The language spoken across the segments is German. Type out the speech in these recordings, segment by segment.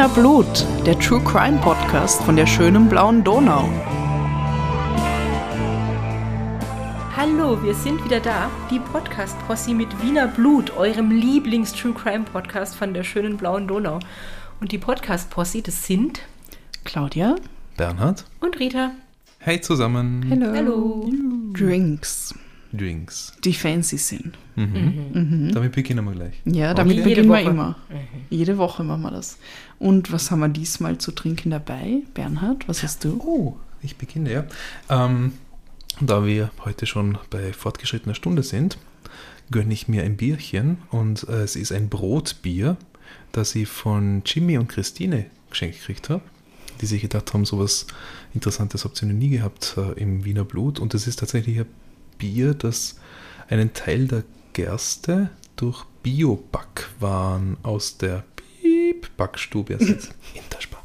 Wiener Blut, der True Crime Podcast von der schönen blauen Donau. Hallo, wir sind wieder da. Die Podcast-Posse mit Wiener Blut, eurem Lieblings-True Crime Podcast von der schönen blauen Donau. Und die Podcast-Posse, das sind Claudia Bernhard. und Rita. Hey zusammen. Hello. Hallo. Drinks, Drinks. die fancy sind. Damit beginnen wir gleich. Ja, damit Jede beginnen wir immer. Jede Woche machen wir das. Und was haben wir diesmal zu trinken dabei? Bernhard, was hast du? Oh, ich beginne, ja. Ähm, da wir heute schon bei fortgeschrittener Stunde sind, gönne ich mir ein Bierchen und äh, es ist ein Brotbier, das ich von Jimmy und Christine geschenkt gekriegt habe, die sich gedacht haben, sowas Interessantes habt ihr noch nie gehabt äh, im Wiener Blut. Und das ist tatsächlich ein Bier, das einen Teil der Gerste durch Biobackwaren aus der Piep-Backstube ersetzt. in der Spar.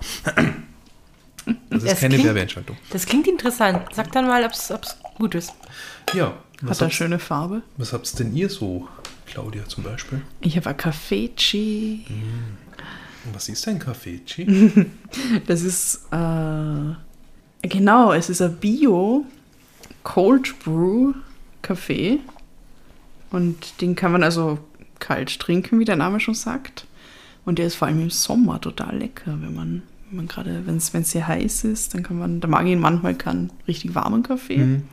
Das ist Das keine klingt- Werbeentscheidung. Das klingt interessant. Sag dann mal, ob es gut ist. Ja, Hat er habt, schöne Farbe? was habt denn ihr so, Claudia zum Beispiel? Ich habe ein Cafeci. Und Was ist ein Kaffee? Das ist, äh, genau, es ist ein Bio Cold Brew Kaffee. Und den kann man also kalt trinken, wie der Name schon sagt. Und der ist vor allem im Sommer total lecker, wenn man, wenn man gerade, wenn es sehr heiß ist, dann kann man, da mag ich ihn manchmal keinen richtig warmen Kaffee, Mhm.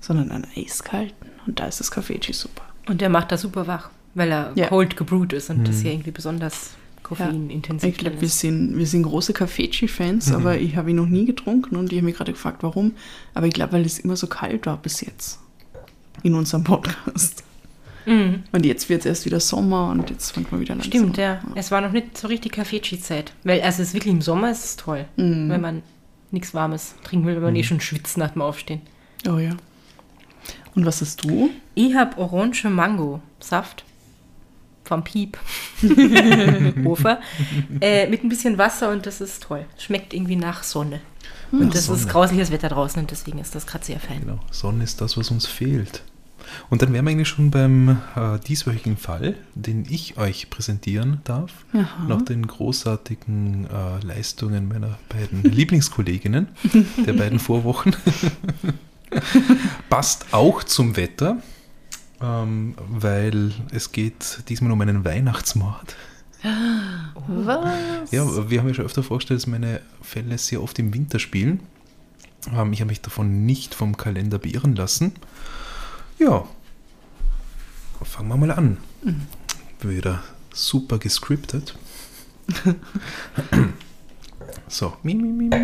sondern einen eiskalten. Und da ist das Cafeci super. Und der macht das super wach, weil er Ja. cold gebrewt ist und das hier irgendwie besonders koffeinintensiv Ich glaube, wir sind, wir sind große Cafeci-Fans, aber ich habe ihn noch nie getrunken und ich habe mich gerade gefragt, warum. Aber ich glaube, weil es immer so kalt war bis jetzt in unserem Podcast. Mhm. Und jetzt wird es erst wieder Sommer und jetzt fängt man wieder langsam. Stimmt, ja. Es war noch nicht so richtig Kaffeechie-Zeit. Weil also es ist wirklich im Sommer ist es toll, Mhm. wenn man nichts Warmes trinken will, wenn man eh schon schwitzt nach dem Aufstehen. Oh ja. Und was hast du? Ich habe Orange Mango Saft vom Piep. Hofer. Äh, mit ein bisschen Wasser und das ist toll. Schmeckt irgendwie nach Sonne. Und das Sonne. ist grausliches Wetter draußen und deswegen ist das gerade sehr fein. Genau, Sonne ist das, was uns fehlt. Und dann wären wir eigentlich schon beim äh, dieswöchigen Fall, den ich euch präsentieren darf. Aha. Nach den großartigen äh, Leistungen meiner beiden Lieblingskolleginnen der beiden Vorwochen. Passt auch zum Wetter, ähm, weil es geht diesmal um einen Weihnachtsmord. Was? Ja, wir haben ja schon öfter vorgestellt, dass meine Fälle sehr oft im Winter spielen. Ähm, ich habe mich davon nicht vom Kalender beirren lassen. Ja, fangen wir mal an. Wieder super gescriptet. so. Mi, mi, mi, mi.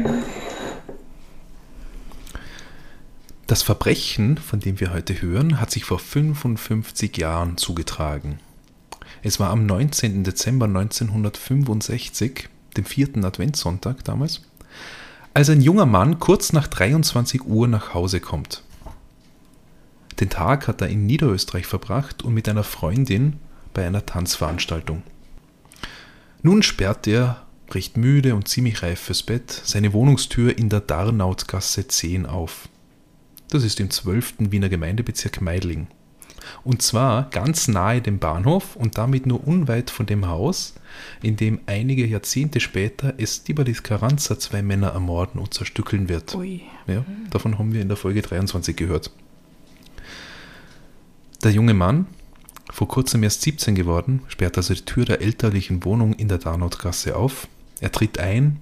Das Verbrechen, von dem wir heute hören, hat sich vor 55 Jahren zugetragen. Es war am 19. Dezember 1965, dem vierten Adventssonntag damals, als ein junger Mann kurz nach 23 Uhr nach Hause kommt. Den Tag hat er in Niederösterreich verbracht und mit einer Freundin bei einer Tanzveranstaltung. Nun sperrt er, recht müde und ziemlich reif fürs Bett, seine Wohnungstür in der Darnautgasse 10 auf. Das ist im 12. Wiener Gemeindebezirk Meidling. Und zwar ganz nahe dem Bahnhof und damit nur unweit von dem Haus, in dem einige Jahrzehnte später Estibalis Carranza zwei Männer ermorden und zerstückeln wird. Ui. Ja, davon haben wir in der Folge 23 gehört. Der junge Mann, vor kurzem erst 17 geworden, sperrt also die Tür der elterlichen Wohnung in der Darnautgasse auf. Er tritt ein,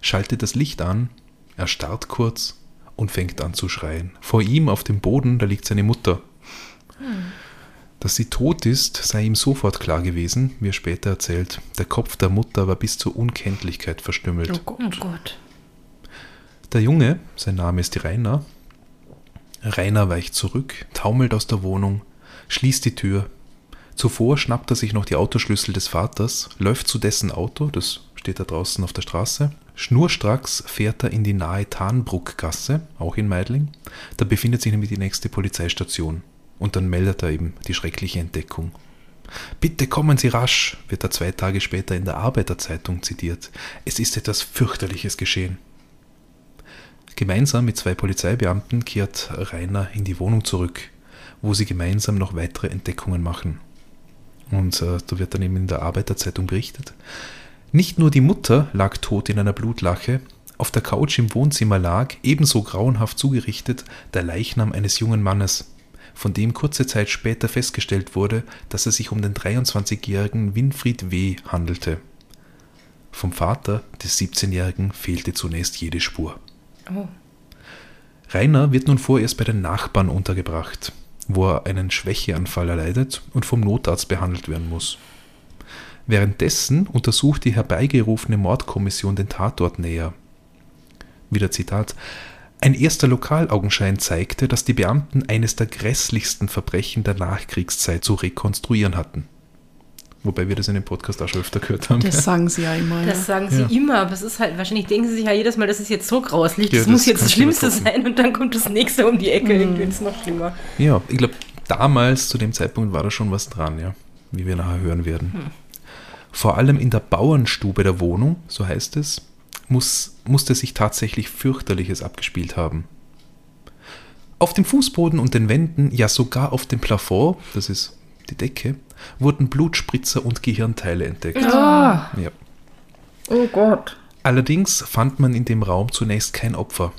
schaltet das Licht an, er starrt kurz und fängt an zu schreien. Vor ihm auf dem Boden, da liegt seine Mutter. Dass sie tot ist, sei ihm sofort klar gewesen, wie er später erzählt. Der Kopf der Mutter war bis zur Unkenntlichkeit verstümmelt. Oh Oh Gott. Gott. Der Junge, sein Name ist Rainer, Rainer weicht zurück, taumelt aus der Wohnung, schließt die Tür. Zuvor schnappt er sich noch die Autoschlüssel des Vaters, läuft zu dessen Auto, das steht da draußen auf der Straße. Schnurstracks fährt er in die nahe Tarnbruckgasse, auch in Meidling. Da befindet sich nämlich die nächste Polizeistation. Und dann meldet er eben die schreckliche Entdeckung. Bitte kommen Sie rasch, wird er zwei Tage später in der Arbeiterzeitung zitiert. Es ist etwas fürchterliches geschehen. Gemeinsam mit zwei Polizeibeamten kehrt Rainer in die Wohnung zurück, wo sie gemeinsam noch weitere Entdeckungen machen. Und äh, da wird dann eben in der Arbeiterzeitung berichtet. Nicht nur die Mutter lag tot in einer Blutlache, auf der Couch im Wohnzimmer lag, ebenso grauenhaft zugerichtet, der Leichnam eines jungen Mannes, von dem kurze Zeit später festgestellt wurde, dass es sich um den 23-jährigen Winfried W. handelte. Vom Vater des 17-jährigen fehlte zunächst jede Spur. Oh. Rainer wird nun vorerst bei den Nachbarn untergebracht, wo er einen Schwächeanfall erleidet und vom Notarzt behandelt werden muss. Währenddessen untersucht die herbeigerufene Mordkommission den Tatort näher. Wieder Zitat. Ein erster Lokalaugenschein zeigte, dass die Beamten eines der grässlichsten Verbrechen der Nachkriegszeit zu rekonstruieren hatten. Wobei wir das in dem Podcast auch schon öfter gehört haben. Das sagen sie ja immer. Das ja. sagen sie Ja. immer, aber es ist halt, wahrscheinlich denken sie sich ja jedes Mal, das ist jetzt so grauslich, Ja, das, muss das jetzt das Schlimmste sein und dann kommt das nächste um die Ecke, Mhm. irgendwie ist es noch schlimmer. Ja, ich glaube, damals zu dem Zeitpunkt war da schon was dran, ja, wie wir nachher hören werden. Vor allem in der Bauernstube der Wohnung, so heißt es, muss, musste sich tatsächlich fürchterliches abgespielt haben. Auf dem Fußboden und den Wänden, ja sogar auf dem Plafond, das ist die Decke, wurden Blutspritzer und Gehirnteile entdeckt. Ah, Ja. oh Gott. Allerdings fand man in dem Raum zunächst kein Opfer.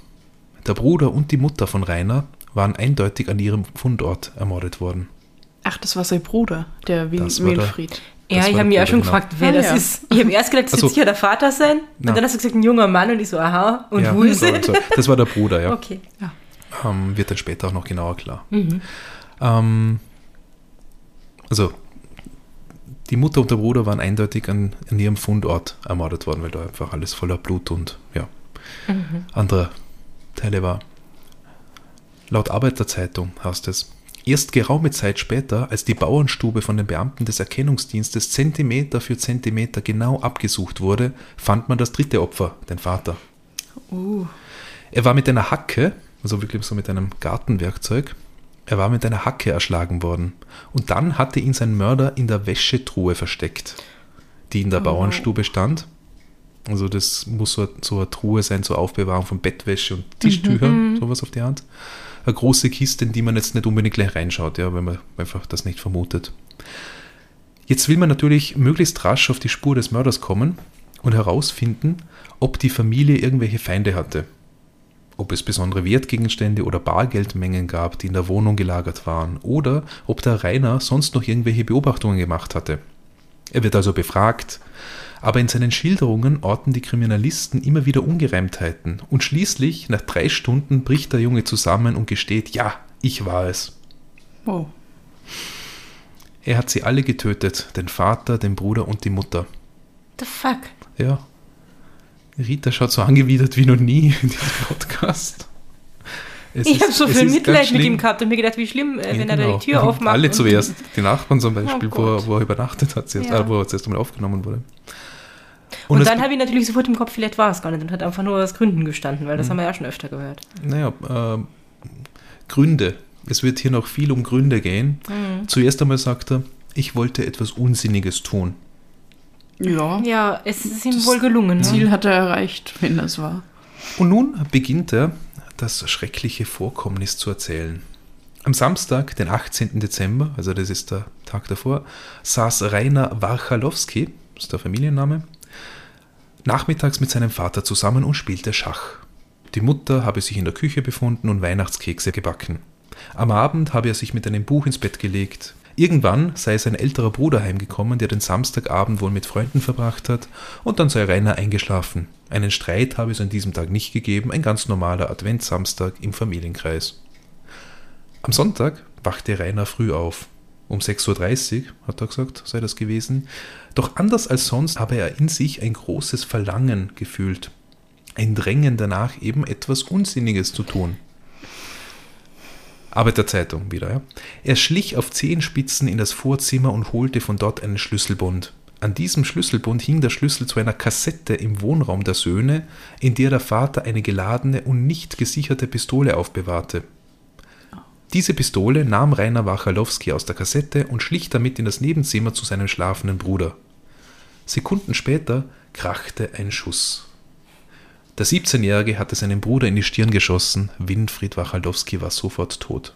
Der Bruder und die Mutter von Rainer waren eindeutig an ihrem Fundort ermordet worden. Ach, das war sein Bruder, der der- Winfried. Ja, ich habe mich auch schon genau. gefragt, wer Ah, das ja. ist. Ich habe erst gedacht, das so. wird sicher der Vater sein. Und Na. dann hast du gesagt, ein junger Mann und ich so, aha, und Ja, wo ist so, er? so. Das war der Bruder, ja. Okay. Ähm, wird dann später auch noch genauer klar. Mhm. Ähm, also, die Mutter und der Bruder waren eindeutig an, an ihrem Fundort ermordet worden, weil da einfach alles voller Blut und ja, Mhm. andere Teile war. Laut Arbeiterzeitung heißt es, erst geraume Zeit später, als die Bauernstube von den Beamten des Erkennungsdienstes Zentimeter für Zentimeter genau abgesucht wurde, fand man das dritte Opfer, den Vater. Uh, Er war mit einer Hacke, also wirklich so mit einem Gartenwerkzeug, er war mit einer Hacke erschlagen worden. Und dann hatte ihn sein Mörder in der Wäschetruhe versteckt, die in der Oh. Bauernstube stand. Also das muss so, so eine Truhe sein zur Aufbewahrung von Bettwäsche und Tischtüchern, sowas auf die Art. Eine große Kiste, in die man jetzt nicht unbedingt gleich reinschaut, ja, wenn man einfach das nicht vermutet. Jetzt will man natürlich möglichst rasch auf die Spur des Mörders kommen und herausfinden, ob die Familie irgendwelche Feinde hatte. Ob es besondere Wertgegenstände oder Bargeldmengen gab, die in der Wohnung gelagert waren, oder ob der Rainer sonst noch irgendwelche Beobachtungen gemacht hatte. Er wird also befragt, aber in seinen Schilderungen orten die Kriminalisten immer wieder Ungereimtheiten und schließlich, nach drei Stunden, bricht der Junge zusammen und gesteht, ja, ich war es. oh. Er hat sie alle getötet, den Vater, den Bruder und die Mutter. The fuck? Ja. Rita schaut so angewidert wie noch nie in diesem Podcast. Es Ich habe so viel Mitleid mit ihm gehabt und mir gedacht, wie schlimm, äh, Ja, wenn er da genau. die Tür aufmacht. Alle zuerst. Die Nachbarn zum Beispiel, Oh wo, er, wo er übernachtet hat, zuerst, Ja. äh, wo er zuerst einmal aufgenommen wurde. Und, es- dann habe ich natürlich sofort im Kopf, vielleicht war es gar nicht und hat einfach nur aus Gründen gestanden, weil das Mhm. haben wir ja schon öfter gehört. Naja, ähm, Gründe. Es wird hier noch viel um Gründe gehen. Mhm. Zuerst einmal sagt er, ich wollte etwas Unsinniges tun. Ja, Ja, es ist ihm Das wohl gelungen. ne? Ziel hat er erreicht, wenn das war. Und nun beginnt er, das schreckliche Vorkommnis zu erzählen. Am Samstag, den 18. Dezember, also das ist der Tag davor, saß Rainer Warchalowski, das ist der Familienname, nachmittags mit seinem Vater zusammen und spielte Schach. Die Mutter habe sich in der Küche befunden und Weihnachtskekse gebacken. Am Abend habe er sich mit einem Buch ins Bett gelegt. Irgendwann sei sein älterer Bruder heimgekommen, der den Samstagabend wohl mit Freunden verbracht hat, und dann sei Rainer eingeschlafen. Einen Streit habe es an diesem Tag nicht gegeben, ein ganz normaler Adventssamstag im Familienkreis. Am Sonntag wachte Rainer früh auf. Um 6.30 Uhr, hat er gesagt, sei das gewesen. Doch anders als sonst habe er in sich ein großes Verlangen gefühlt. Ein Drängen danach, eben etwas Unsinniges zu tun. Arbeiterzeitung wieder, ja. Er schlich auf Zehenspitzen in das Vorzimmer und holte von dort einen Schlüsselbund. An diesem Schlüsselbund hing der Schlüssel zu einer Kassette im Wohnraum der Söhne, in der der Vater eine geladene und nicht gesicherte Pistole aufbewahrte. Diese Pistole nahm Rainer Wachalowski aus der Kassette und schlich damit in das Nebenzimmer zu seinem schlafenden Bruder. Sekunden später krachte ein Schuss. Der 17-Jährige hatte seinen Bruder in die Stirn geschossen. Winfried Wachalowski war sofort tot.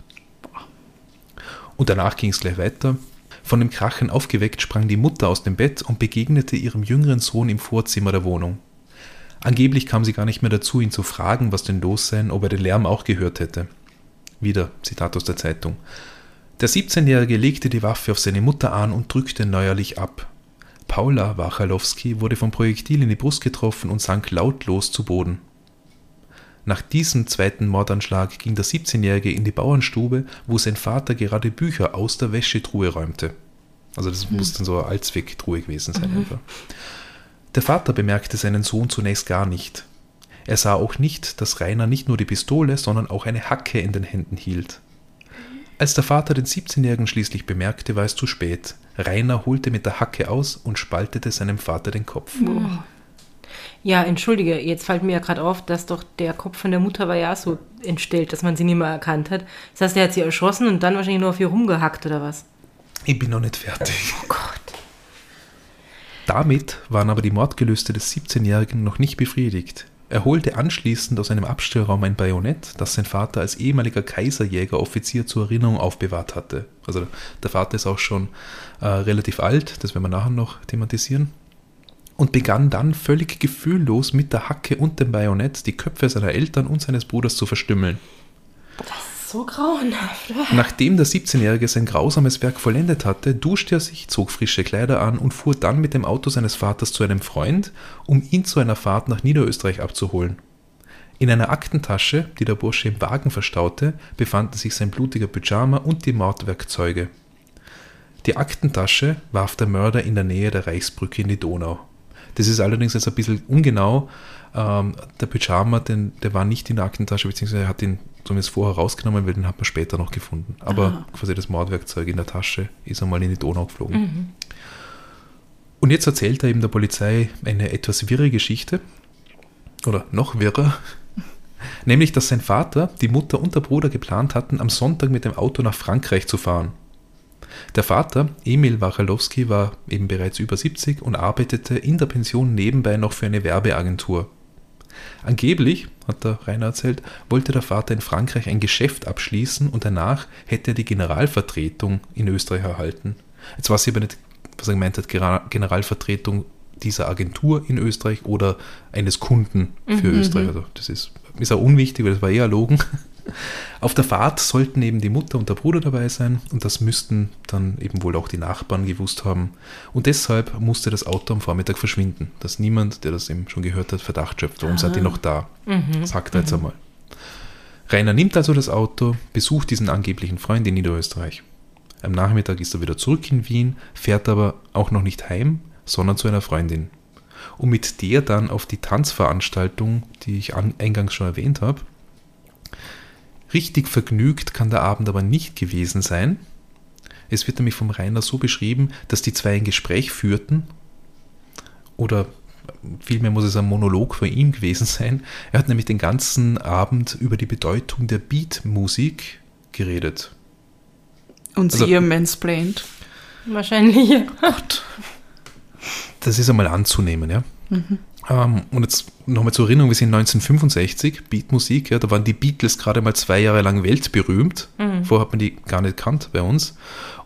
Und danach ging es gleich weiter. Von dem Krachen aufgeweckt sprang die Mutter aus dem Bett und begegnete ihrem jüngeren Sohn im Vorzimmer der Wohnung. Angeblich kam sie gar nicht mehr dazu, ihn zu fragen, was denn los sei, ob er den Lärm auch gehört hätte. Wieder Zitat aus der Zeitung. Der 17-Jährige legte die Waffe auf seine Mutter an und drückte neuerlich ab. Paula Wachalowski wurde vom Projektil in die Brust getroffen und sank lautlos zu Boden. Nach diesem zweiten Mordanschlag ging der 17-Jährige in die Bauernstube, wo sein Vater gerade Bücher aus der Wäschetruhe räumte. Also das muss dann so eine Allzwecktruhe gewesen sein. Einfach. Der Vater bemerkte seinen Sohn zunächst gar nicht. Er sah auch nicht, dass Rainer nicht nur die Pistole, sondern auch eine Hacke in den Händen hielt. Als der Vater den 17-Jährigen schließlich bemerkte, war es zu spät. Rainer holte mit der Hacke aus und spaltete seinem Vater den Kopf. Ja, entschuldige, jetzt fällt mir ja gerade auf, dass doch der Kopf von der Mutter war ja so entstellt, dass man sie nicht mehr erkannt hat. Das heißt, er hat sie erschossen und dann wahrscheinlich nur auf ihr rumgehackt oder was? Ich bin noch nicht fertig. Oh Gott. Damit waren aber die Mordgelüste des 17-Jährigen noch nicht befriedigt. Er holte anschließend aus einem Abstellraum ein Bajonett, das sein Vater als ehemaliger Kaiserjägeroffizier zur Erinnerung aufbewahrt hatte. Also der Vater ist auch schon äh, relativ alt, das werden wir nachher noch thematisieren. Und begann dann völlig gefühllos mit der Hacke und dem Bajonett die Köpfe seiner Eltern und seines Bruders zu verstümmeln. So grauenhaft. Nachdem der 17-Jährige sein grausames Werk vollendet hatte, duschte er sich, zog frische Kleider an und fuhr dann mit dem Auto seines Vaters zu einem Freund, um ihn zu einer Fahrt nach Niederösterreich abzuholen. In einer Aktentasche, die der Bursche im Wagen verstaute, befanden sich sein blutiger Pyjama und die Mordwerkzeuge. Die Aktentasche warf der Mörder in der Nähe der Reichsbrücke in die Donau. Das ist allerdings jetzt ein bisschen ungenau. Ähm, der Pyjama, den, der war nicht in der Aktentasche, beziehungsweise er hat ihn zumindest vorher rausgenommen, weil den hat man später noch gefunden. Aber Aha. quasi das Mordwerkzeug in der Tasche ist einmal in die Donau geflogen. Und jetzt erzählt er eben der Polizei eine etwas wirre Geschichte. Oder noch wirrer. Nämlich, dass sein Vater, die Mutter und der Bruder geplant hatten, am Sonntag mit dem Auto nach Frankreich zu fahren. Der Vater, Emil Wachalowski, war eben bereits über 70 und arbeitete in der Pension nebenbei noch für eine Werbeagentur. Angeblich, hat der Rainer erzählt, wollte der Vater in Frankreich ein Geschäft abschließen und danach hätte er die Generalvertretung in Österreich erhalten. Jetzt weiß ich aber nicht, was er gemeint hat, Generalvertretung dieser Agentur in Österreich oder eines Kunden für Österreich. Also das ist, ist auch unwichtig, weil das war eher Logen. Auf der Fahrt sollten eben die Mutter und der Bruder dabei sein und das müssten dann eben wohl auch die Nachbarn gewusst haben. Und deshalb musste das Auto am Vormittag verschwinden, dass niemand, der das eben schon gehört hat, Verdacht schöpft. Warum seid ihr noch da? Sagt er jetzt einmal. Rainer nimmt also das Auto, besucht diesen angeblichen Freund in Niederösterreich. Am Nachmittag ist er wieder zurück in Wien, fährt aber auch noch nicht heim, sondern zu einer Freundin. Und mit der dann auf die Tanzveranstaltung, die ich an, eingangs schon erwähnt habe. Richtig vergnügt kann der Abend aber nicht gewesen sein. Es wird nämlich vom Rainer so beschrieben, dass die zwei ein Gespräch führten oder vielmehr muss es ein Monolog von ihm gewesen sein. Er hat nämlich den ganzen Abend über die Bedeutung der Beatmusik geredet. Und Also- sie ihr mansplained. Wahrscheinlich. ja. Das ist einmal anzunehmen, ja. Ähm, und jetzt nochmal zur Erinnerung, wir sind 1965, Beatmusik, ja, da waren die Beatles gerade mal zwei Jahre lang weltberühmt. Vorher hat man die gar nicht kannt bei uns.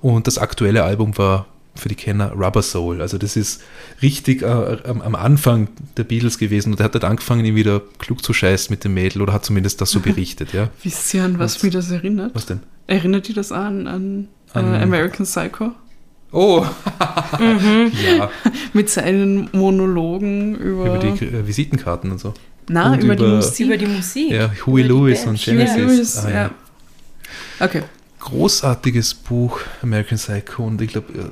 Und das aktuelle Album war für die Kenner Rubber Soul. Also das ist richtig äh, am, am Anfang der Beatles gewesen und er hat halt angefangen, ihn wieder klug zu scheißen mit dem Mädel oder hat zumindest das so berichtet, ja. Wisst ihr, an was Was? mich das erinnert? Was denn? Erinnert ihr das an, an, An- äh, American Psycho? Oh! ja, Mit seinen Monologen über. über die äh, Visitenkarten und so. Na, und über, die über- Musik. Über die Musik. Ja, Huey die Lewis und Huey Genesis. Lewis, Ah, ja. Okay. großartiges Buch, American Psycho, und ich glaube,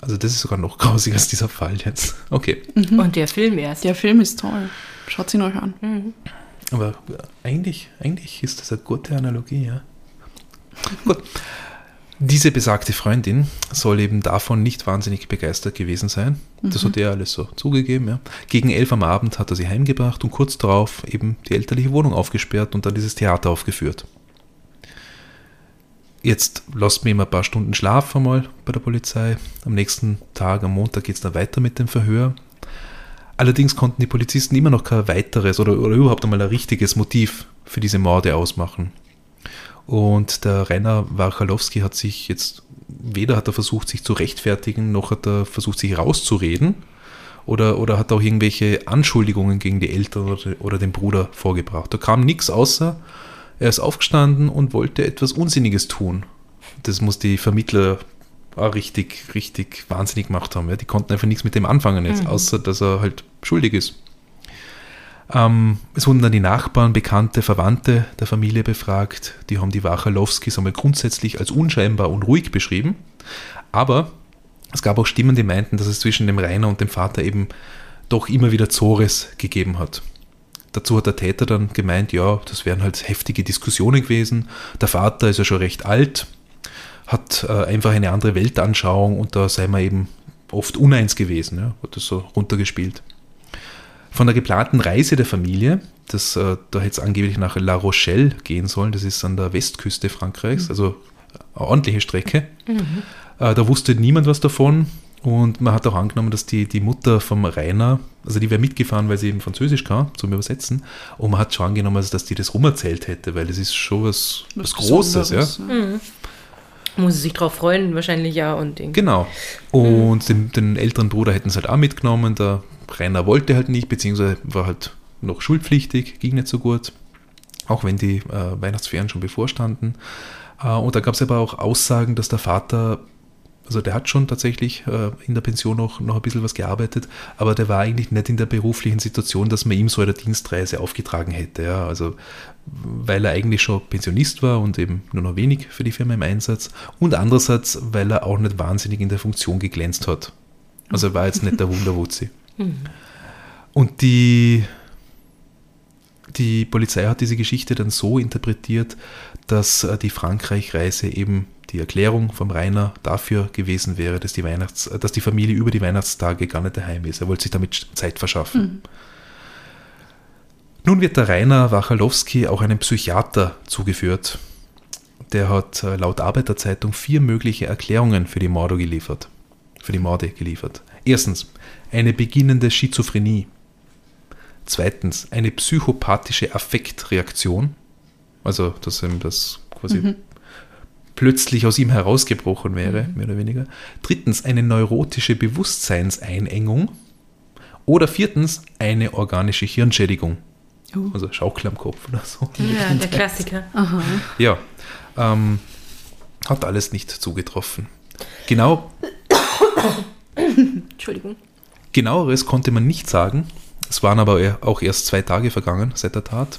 also das ist sogar noch grausiger als dieser Fall jetzt. Okay, Und der Film erst. Der Film ist toll. Schaut ihn euch an. aber eigentlich, eigentlich ist das eine gute Analogie, ja. Gut. Diese besagte Freundin soll eben davon nicht wahnsinnig begeistert gewesen sein. Das hat er alles so zugegeben. Ja. Gegen elf am Abend hat er sie heimgebracht und kurz darauf eben die elterliche Wohnung aufgesperrt und dann dieses Theater aufgeführt. Jetzt lasst mir immer ein paar Stunden Schlaf einmal bei der Polizei. Am nächsten Tag, am Montag, geht es dann weiter mit dem Verhör. Allerdings konnten die Polizisten immer noch kein weiteres oder, oder überhaupt einmal ein richtiges Motiv für diese Morde ausmachen. Und der Rainer Wachalowski hat sich jetzt weder hat er versucht, sich zu rechtfertigen, noch hat er versucht, sich rauszureden oder, oder hat auch irgendwelche Anschuldigungen gegen die Eltern oder, oder den Bruder vorgebracht. Da kam nichts außer, er ist aufgestanden und wollte etwas Unsinniges tun. Das muss die Vermittler auch richtig, richtig wahnsinnig gemacht haben. Ja. Die konnten einfach nichts mit dem anfangen jetzt, mhm. außer dass er halt schuldig ist. Ähm, es wurden dann die Nachbarn, Bekannte, Verwandte der Familie befragt. Die haben die Wachalowskis einmal grundsätzlich als unscheinbar und ruhig beschrieben. Aber es gab auch Stimmen, die meinten, dass es zwischen dem Rainer und dem Vater eben doch immer wieder Zores gegeben hat. Dazu hat der Täter dann gemeint, ja, das wären halt heftige Diskussionen gewesen. Der Vater ist ja schon recht alt, hat äh, einfach eine andere Weltanschauung und da sei man eben oft uneins gewesen, ja, hat das so runtergespielt. Von der geplanten Reise der Familie, das, äh, da hätte es angeblich nach La Rochelle gehen sollen, das ist an der Westküste Frankreichs, mhm. also eine ordentliche Strecke. Mhm. Äh, da wusste niemand was davon. Und man hat auch angenommen, dass die, die Mutter vom Rainer, also die wäre mitgefahren, weil sie eben Französisch kann, zum Übersetzen. Und man hat schon angenommen, also dass die das rumerzählt hätte, weil das ist schon was, was, was Großes. Ja. Mhm. Muss sie sich darauf freuen, wahrscheinlich ja. Und genau. Und mhm. den, den, älteren Bruder hätten sie halt auch mitgenommen. Der Rainer wollte halt nicht, beziehungsweise war halt noch schulpflichtig, ging nicht so gut. Auch wenn die äh, Weihnachtsferien schon bevorstanden. Äh, und da gab es aber auch Aussagen, dass der Vater also der hat schon tatsächlich äh, in der Pension noch, noch ein bisschen was gearbeitet, aber der war eigentlich nicht in der beruflichen Situation, dass man ihm so eine Dienstreise aufgetragen hätte. Ja. Also weil er eigentlich schon Pensionist war und eben nur noch wenig für die Firma im Einsatz und andererseits, weil er auch nicht wahnsinnig in der Funktion geglänzt hat. Also er war jetzt nicht der Wunderwutzi. Mhm. Und die, die Polizei hat diese Geschichte dann so interpretiert, dass äh, die Frankreich-Reise eben die Erklärung vom Rainer dafür gewesen wäre, dass die, Weihnachts-, dass die Familie über die Weihnachtstage gar nicht daheim ist. Er wollte sich damit Zeit verschaffen. Mhm. Nun wird der Rainer Wachalowski auch einem Psychiater zugeführt. Der hat äh, laut Arbeiterzeitung vier mögliche Erklärungen für die Morde geliefert. Für die Morde geliefert. Erstens, eine beginnende Schizophrenie. Zweitens, eine psychopathische Affektreaktion. Also, dass ihm das quasi mhm plötzlich aus ihm herausgebrochen wäre, mhm. mehr oder weniger. Drittens eine neurotische Bewusstseinseinengung. Oder viertens eine organische Hirnschädigung. Uh. Also Schaukel am Kopf oder so. Ja, der Klassiker. Aha. Ja, ähm, hat alles nicht zugetroffen. Genau. Entschuldigung. Genaueres konnte man nicht sagen. Es waren aber auch erst zwei Tage vergangen seit der Tat.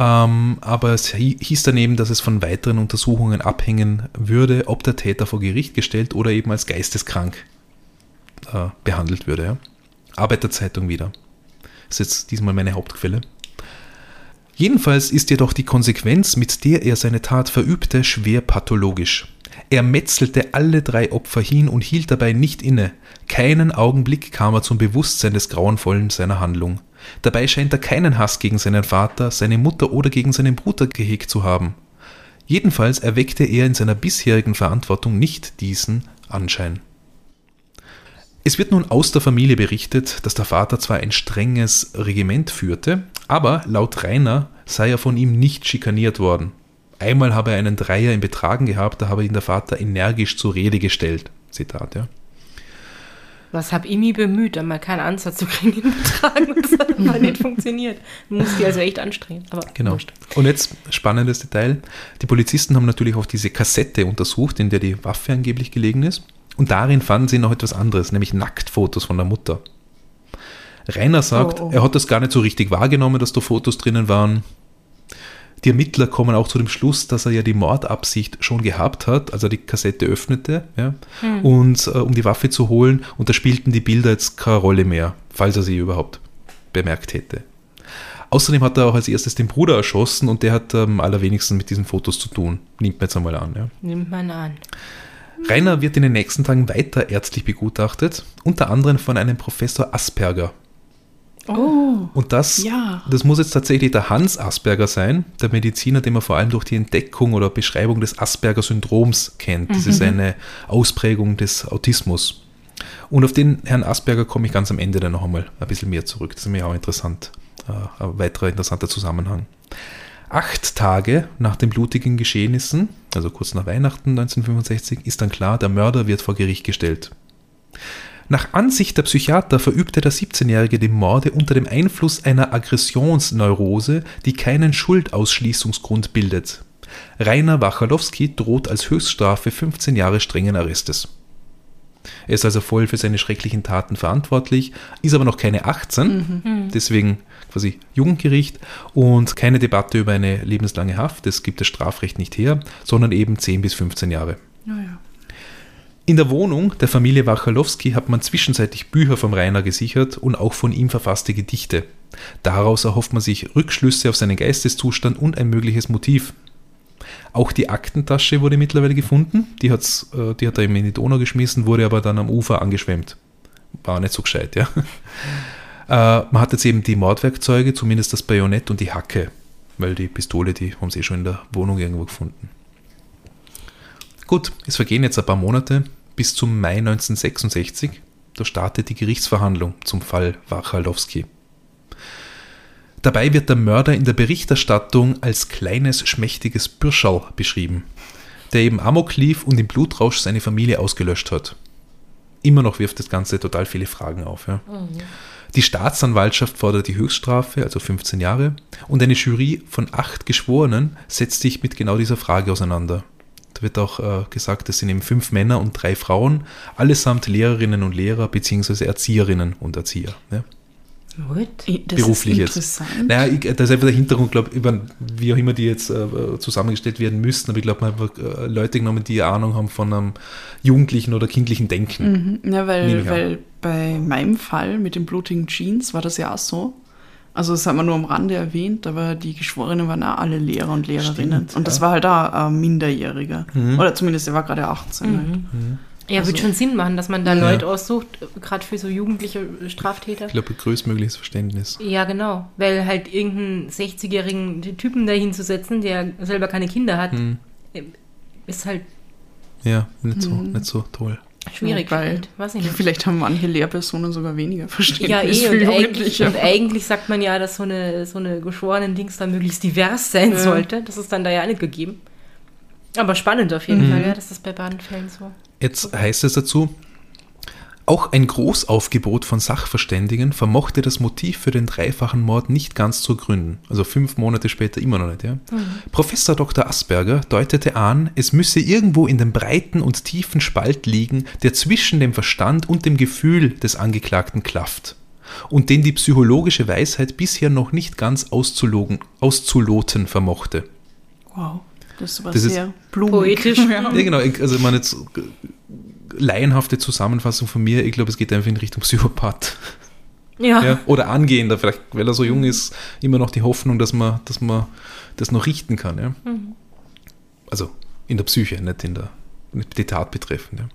Ähm, aber es hieß daneben, dass es von weiteren Untersuchungen abhängen würde, ob der Täter vor Gericht gestellt oder eben als geisteskrank äh, behandelt würde. Ja. Arbeiterzeitung wieder. Das ist jetzt diesmal meine Hauptquelle. Jedenfalls ist jedoch die Konsequenz, mit der er seine Tat verübte, schwer pathologisch. Er metzelte alle drei Opfer hin und hielt dabei nicht inne. Keinen Augenblick kam er zum Bewusstsein des Grauenvollen seiner Handlung. Dabei scheint er keinen Hass gegen seinen Vater, seine Mutter oder gegen seinen Bruder gehegt zu haben. Jedenfalls erweckte er in seiner bisherigen Verantwortung nicht diesen Anschein. Es wird nun aus der Familie berichtet, dass der Vater zwar ein strenges Regiment führte, aber laut Rainer sei er von ihm nicht schikaniert worden. Einmal habe er einen Dreier in Betragen gehabt, da habe ihn der Vater energisch zur Rede gestellt. Zitat, ja. Was habe ich mich bemüht, einmal keinen Ansatz zu kriegen in Betragen und das hat mal nicht funktioniert. Man muss die also echt anstrengen. Aber genau. Wurscht. Und jetzt spannendes Detail. Die Polizisten haben natürlich auch diese Kassette untersucht, in der die Waffe angeblich gelegen ist. Und darin fanden sie noch etwas anderes, nämlich Nacktfotos von der Mutter. Rainer sagt, oh, oh. er hat das gar nicht so richtig wahrgenommen, dass da Fotos drinnen waren. Die Ermittler kommen auch zu dem Schluss, dass er ja die Mordabsicht schon gehabt hat, als er die Kassette öffnete, ja, hm. und äh, um die Waffe zu holen. Und da spielten die Bilder jetzt keine Rolle mehr, falls er sie überhaupt bemerkt hätte. Außerdem hat er auch als erstes den Bruder erschossen und der hat am allerwenigsten mit diesen Fotos zu tun. Nimmt man jetzt einmal an. Ja. Nimmt man an. Rainer wird in den nächsten Tagen weiter ärztlich begutachtet, unter anderem von einem Professor Asperger. Oh. Und das, ja. das muss jetzt tatsächlich der Hans Asperger sein, der Mediziner, den man vor allem durch die Entdeckung oder Beschreibung des Asperger-Syndroms kennt. Das mhm. ist eine Ausprägung des Autismus. Und auf den Herrn Asperger komme ich ganz am Ende dann noch einmal ein bisschen mehr zurück. Das ist mir auch interessant, äh, ein weiterer interessanter Zusammenhang. Acht Tage nach den blutigen Geschehnissen, also kurz nach Weihnachten 1965, ist dann klar, der Mörder wird vor Gericht gestellt. Nach Ansicht der Psychiater verübte der 17-Jährige die Morde unter dem Einfluss einer Aggressionsneurose, die keinen Schuldausschließungsgrund bildet. Rainer Wachalowski droht als Höchststrafe 15 Jahre strengen Arrestes. Er ist also voll für seine schrecklichen Taten verantwortlich, ist aber noch keine 18, deswegen quasi Jugendgericht und keine Debatte über eine lebenslange Haft, das gibt das Strafrecht nicht her, sondern eben 10 bis 15 Jahre. Naja. In der Wohnung der Familie Wachalowski hat man zwischenzeitlich Bücher vom Rainer gesichert und auch von ihm verfasste Gedichte. Daraus erhofft man sich Rückschlüsse auf seinen Geisteszustand und ein mögliches Motiv. Auch die Aktentasche wurde mittlerweile gefunden. Die, hat's, äh, die hat er eben in die Donau geschmissen, wurde aber dann am Ufer angeschwemmt. War nicht so gescheit, ja. Äh, man hat jetzt eben die Mordwerkzeuge, zumindest das Bajonett und die Hacke, weil die Pistole, die haben sie eh schon in der Wohnung irgendwo gefunden. Gut, es vergehen jetzt ein paar Monate bis zum Mai 1966. Da startet die Gerichtsverhandlung zum Fall Wachalowski. Dabei wird der Mörder in der Berichterstattung als kleines, schmächtiges Bürschau beschrieben, der eben Amok lief und im Blutrausch seine Familie ausgelöscht hat. Immer noch wirft das Ganze total viele Fragen auf. Ja. Die Staatsanwaltschaft fordert die Höchststrafe, also 15 Jahre, und eine Jury von acht Geschworenen setzt sich mit genau dieser Frage auseinander. Wird auch äh, gesagt, es sind eben fünf Männer und drei Frauen, allesamt Lehrerinnen und Lehrer beziehungsweise Erzieherinnen und Erzieher. Ja. Gut. Das beruflich ist jetzt. interessant. Naja, ich, da ist einfach der Hintergrund, glaube ich, wie auch immer die jetzt äh, zusammengestellt werden müssten, aber ich glaube, man hat einfach äh, Leute genommen, die Ahnung haben von einem jugendlichen oder kindlichen Denken. Mhm. Ja, weil, weil bei meinem Fall mit den blutigen Jeans war das ja auch so. Also das haben wir nur am Rande erwähnt, aber die Geschworenen waren auch alle Lehrer und Lehrerinnen. Stimmt, und das ja. war halt auch ein Minderjähriger. Mhm. Oder zumindest, er war gerade 18. Halt. Ja, Also- wird schon Sinn machen, dass man da Ja. Leute aussucht, gerade für so jugendliche Straftäter. Ich glaube, größtmögliches Verständnis. Ja, genau. Weil halt irgendeinen 60-jährigen Typen da hinzusetzen, der selber keine Kinder hat, Hm. ist halt Ja, nicht so, nicht so toll. Schwierig. Weil- halt. Weiß ich nicht. Vielleicht haben manche Lehrpersonen sogar weniger Verständnis Ja, eh, für und eigentlich, und eigentlich sagt man ja, dass so eine, so eine geschworenen Dings da möglichst divers sein Ja. sollte. Das ist dann da ja nicht gegeben. Aber spannend auf jeden Fall, ja, dass das bei beiden Fällen so. Jetzt heißt es dazu, auch ein Großaufgebot von Sachverständigen vermochte das Motiv für den dreifachen Mord nicht ganz zu gründen. Also fünf Monate später immer noch nicht. Ja? Professor Dr. Asperger deutete an, es müsse irgendwo in dem breiten und tiefen Spalt liegen, der zwischen dem Verstand und dem Gefühl des Angeklagten klafft und den die psychologische Weisheit bisher noch nicht ganz auszuloten vermochte. Wow, das war Das ist sehr blumig. poetisch. Ja. Ja, genau. Ich, also, ich meine jetzt äh, laienhafte Zusammenfassung von mir. Ich glaube, es geht einfach in Richtung Psychopath. Ja. Ja? Oder angehender, vielleicht, weil er so jung ist, immer noch die Hoffnung, dass man, dass man das noch richten kann. Ja? Also in der Psyche, nicht in der nicht die Tat betreffend. Ja?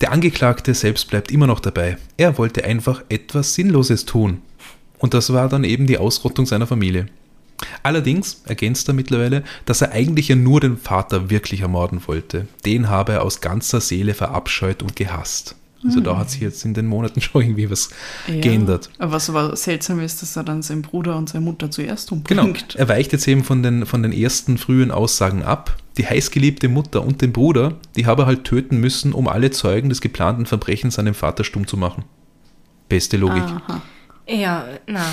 Der Angeklagte selbst bleibt immer noch dabei. Er wollte einfach etwas Sinnloses tun. Und das war dann eben die Ausrottung seiner Familie. Allerdings ergänzt er mittlerweile, dass er eigentlich ja nur den Vater wirklich ermorden wollte. Den habe er aus ganzer Seele verabscheut und gehasst. Also da hat sich jetzt in den Monaten schon irgendwie was Ja. geändert. Aber was aber seltsam ist, dass er dann seinen Bruder und seine Mutter zuerst Genau, umbringt. er weicht jetzt eben von den, von den ersten frühen Aussagen ab. Die heißgeliebte Mutter und den Bruder, die habe er halt töten müssen, um alle Zeugen des geplanten Verbrechens an dem Vater stumm zu machen. Beste Logik. Aha. Ja, na.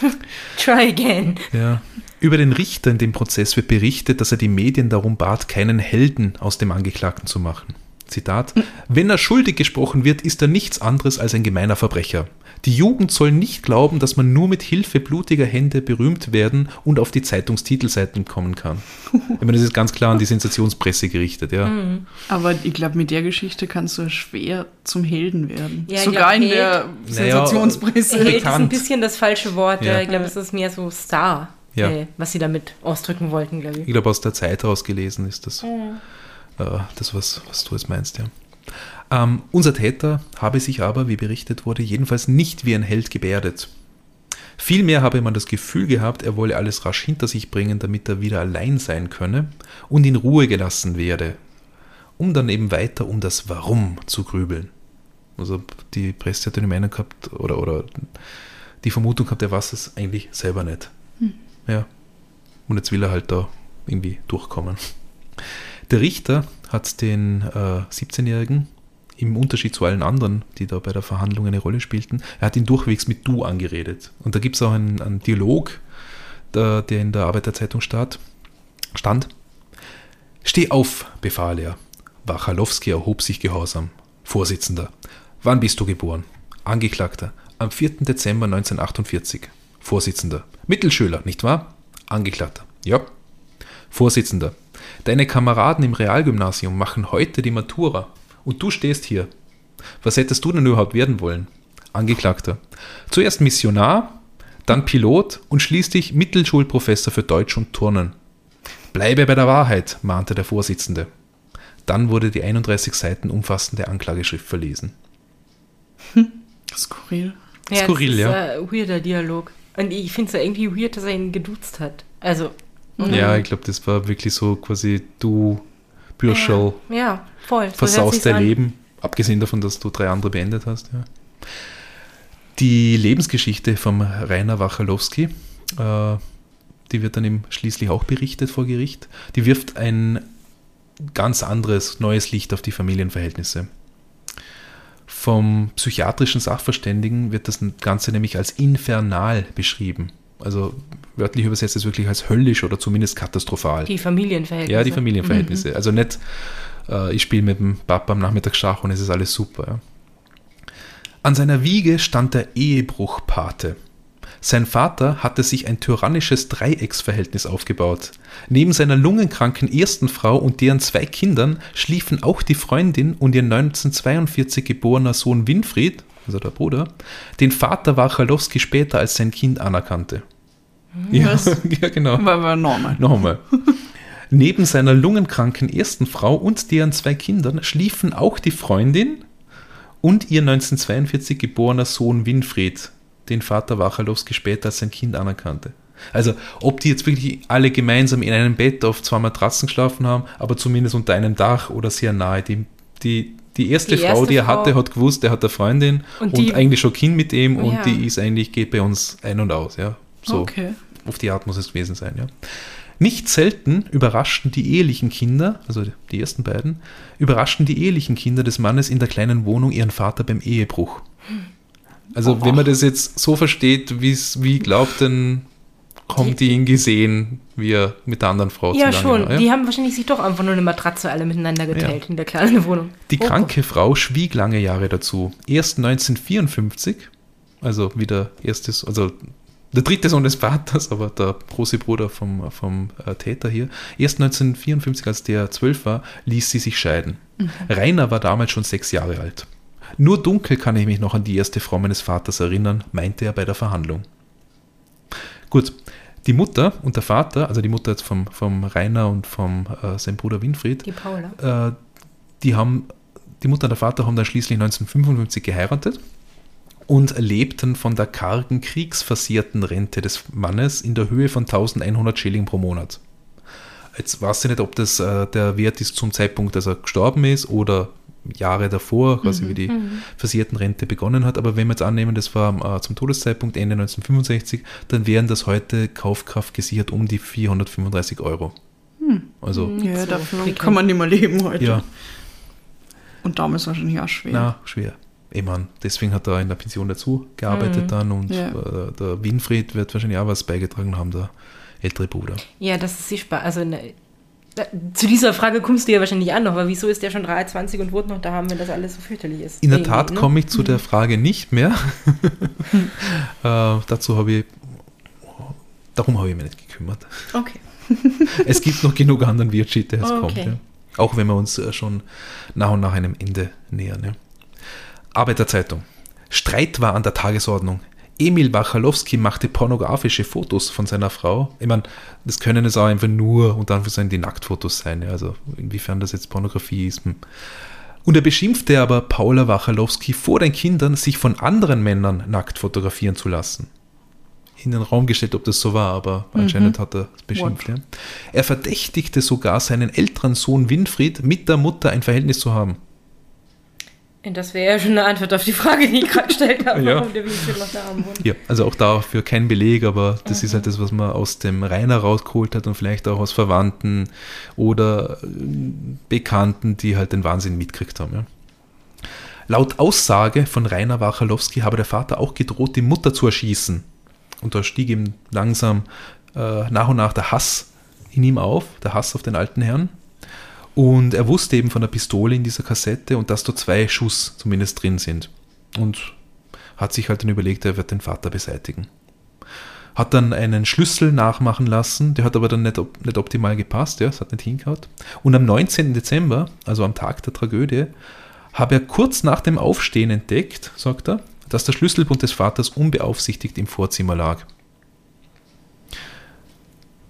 Try again. Ja. Über den Richter in dem Prozess wird berichtet, dass er die Medien darum bat, keinen Helden aus dem Angeklagten zu machen. Zitat: Wenn er schuldig gesprochen wird, ist er nichts anderes als ein gemeiner Verbrecher. Die Jugend soll nicht glauben, dass man nur mit Hilfe blutiger Hände berühmt werden und auf die Zeitungstitelseiten kommen kann. Ich meine, das ist ganz klar an die Sensationspresse gerichtet, ja. Aber ich glaube, mit der Geschichte kannst du schwer zum Helden werden. Ja, ich Sogar glaub, in der Naja, Sensationspresse. Held ist ein bekannt. bisschen das falsche Wort. Ja. Ja. Ich glaube, es ist mehr so Star, Ja. äh, was sie damit ausdrücken wollten, glaube Ich ich. glaube, aus der Zeit heraus gelesen ist das, äh, das was, was du jetzt meinst, ja. Ähm, unser Täter habe sich aber, wie berichtet wurde, jedenfalls nicht wie ein Held gebärdet. Vielmehr habe man das Gefühl gehabt, er wolle alles rasch hinter sich bringen, damit er wieder allein sein könne und in Ruhe gelassen werde, um dann eben weiter um das Warum zu grübeln. Also die Presse hat den Meinung gehabt, oder, oder die Vermutung gehabt, er weiß es eigentlich selber nicht. Ja. Und jetzt will er halt da irgendwie durchkommen. Der Richter hat den äh, 17-Jährigen im Unterschied zu allen anderen, die da bei der Verhandlung eine Rolle spielten, er hat ihn durchwegs mit Du angeredet. Und da gibt es auch einen, einen Dialog, der, der, in der Arbeiterzeitung stand. stand. Steh auf, befahl er. Wachalowski erhob sich gehorsam. Vorsitzender. Wann bist du geboren? Angeklagter. Am 4. Dezember 1948. Vorsitzender. Mittelschüler, nicht wahr? Angeklagter. Ja. Vorsitzender. Deine Kameraden im Realgymnasium machen heute die Matura. Und du stehst hier. Was hättest du denn überhaupt werden wollen? Angeklagter. Zuerst Missionar, dann Pilot und schließlich Mittelschulprofessor für Deutsch und Turnen. Bleibe bei der Wahrheit, mahnte der Vorsitzende. Dann wurde die 31 Seiten umfassende Anklageschrift verlesen. Hm. Skurril. Ja, Skurril, das ist ja. ein weirder Dialog. Und ich finde es ja irgendwie weird, dass er ihn geduzt hat. Also. Ja, ich glaube, das war wirklich so quasi du Bürschel. Ja, ja voll. Versaust dein Leben, abgesehen davon, dass du drei andere beendet hast. Ja. Die Lebensgeschichte vom Rainer Wachalowski, äh, die wird dann eben schließlich auch berichtet vor Gericht. Die wirft ein ganz anderes, neues Licht auf die Familienverhältnisse. Vom psychiatrischen Sachverständigen wird das Ganze nämlich als infernal beschrieben also wörtlich übersetzt ist wirklich als höllisch oder zumindest katastrophal. Die Familienverhältnisse. Ja, die Familienverhältnisse. Mhm. Also nicht, äh, ich spiele mit dem Papa am Nachmittag Schach und es ist alles super. Ja. An seiner Wiege stand der Ehebruchpate. Sein Vater hatte sich ein tyrannisches Dreiecksverhältnis aufgebaut. Neben seiner lungenkranken ersten Frau und deren zwei Kindern schliefen auch die Freundin und ihr 1942 geborener Sohn Winfried also der Bruder, den Vater Wachalowski später als sein Kind anerkannte. Yes. Ja, ja, genau. War, war normal. Normal. Neben seiner lungenkranken ersten Frau und deren zwei Kindern schliefen auch die Freundin und ihr 1942 geborener Sohn Winfried, den Vater Wachalowski später als sein Kind anerkannte. Also, ob die jetzt wirklich alle gemeinsam in einem Bett auf zwei Matratzen geschlafen haben, aber zumindest unter einem Dach oder sehr nahe, die, die die erste, die erste Frau, die er Frau. hatte, hat gewusst, er hat eine Freundin und, und eigentlich schon Kind mit ihm und ja. die ist eigentlich, geht bei uns ein und aus, ja. So. Okay. Auf die Art muss es gewesen sein, ja. Nicht selten überraschten die ehelichen Kinder, also die ersten beiden, überraschten die ehelichen Kinder des Mannes in der kleinen Wohnung ihren Vater beim Ehebruch. Also, oh. wenn man das jetzt so versteht, wie glaubt denn haben die, ihn gesehen, wie er mit der anderen Frau Ja, schon. War, ja? Die haben wahrscheinlich sich doch einfach nur eine Matratze alle miteinander geteilt ja. in der kleinen Wohnung. Die oh. kranke Frau schwieg lange Jahre dazu. Erst 1954, also wieder erstes, also der dritte Sohn des Vaters, aber der große Bruder vom, vom äh, Täter hier. Erst 1954, als der zwölf war, ließ sie sich scheiden. Mhm. Rainer war damals schon sechs Jahre alt. Nur dunkel kann ich mich noch an die erste Frau meines Vaters erinnern, meinte er bei der Verhandlung. Gut, die Mutter und der Vater, also die Mutter jetzt vom, vom Rainer und vom äh, seinem Bruder Winfried, die Paula, äh, die haben, die Mutter und der Vater haben dann schließlich 1955 geheiratet und lebten von der kargen kriegsversierten Rente des Mannes in der Höhe von 1100 Schilling pro Monat. Jetzt weiß ich nicht, ob das äh, der Wert ist zum Zeitpunkt, dass er gestorben ist oder Jahre davor, quasi mhm. wie die mhm. Versiertenrente begonnen hat. Aber wenn wir jetzt annehmen, das war äh, zum Todeszeitpunkt Ende 1965, dann wären das heute Kaufkraft gesichert um die 435 Euro. Hm. Also, ja, so davon kann man nicht mehr leben heute. Ja. Und damals wahrscheinlich auch schwer. Na, schwer. Ich meine, deswegen hat er in der Pension dazu gearbeitet mhm. dann und ja. äh, der Winfried wird wahrscheinlich auch was beigetragen haben, der ältere Bruder. Ja, das ist sichtbar. Also ne, zu dieser Frage kommst du ja wahrscheinlich an noch, aber wieso ist der schon 23 und wohnt noch da haben, wenn das alles so fürchterlich ist? In der Tat ne? komme ich zu der Frage nicht mehr. äh, dazu habe ich, darum habe ich mich nicht gekümmert. Okay. es gibt noch genug anderen Wirtschaft, der es okay. kommt. Ja. Auch wenn wir uns äh, schon nach und nach einem Ende nähern. Ja. Arbeiterzeitung. Streit war an der Tagesordnung. Emil Wachalowski machte pornografische Fotos von seiner Frau. Ich meine, das können es auch einfach nur unter anderem die Nacktfotos sein. Ja. Also inwiefern das jetzt Pornografie ist. Hm. Und er beschimpfte aber Paula Wachalowski vor den Kindern, sich von anderen Männern nackt fotografieren zu lassen. In den Raum gestellt, ob das so war, aber mhm. anscheinend hat er es beschimpft. Ja. Er verdächtigte sogar seinen älteren Sohn Winfried mit der Mutter ein Verhältnis zu haben. Das wäre ja schon eine Antwort auf die Frage, die ich gerade gestellt habe, Ja. warum der noch da haben wohnt. Ja, also auch dafür kein Beleg, aber das ist halt das, was man aus dem Rainer rausgeholt hat und vielleicht auch aus Verwandten oder äh, Bekannten, die halt den Wahnsinn mitgekriegt haben. Ja. Laut Aussage von Rainer Wachalowski habe der Vater auch gedroht, die Mutter zu erschießen. Und da stieg ihm langsam äh, nach und nach der Hass in ihm auf, der Hass auf den alten Herrn. Und er wusste eben von der Pistole in dieser Kassette und dass da zwei Schuss zumindest drin sind. Und hat sich halt dann überlegt, er wird den Vater beseitigen. Hat dann einen Schlüssel nachmachen lassen, der hat aber dann nicht, nicht optimal gepasst, ja, es hat nicht hingehaut. Und am 19. Dezember, also am Tag der Tragödie, habe er kurz nach dem Aufstehen entdeckt, sagt er, dass der Schlüsselbund des Vaters unbeaufsichtigt im Vorzimmer lag.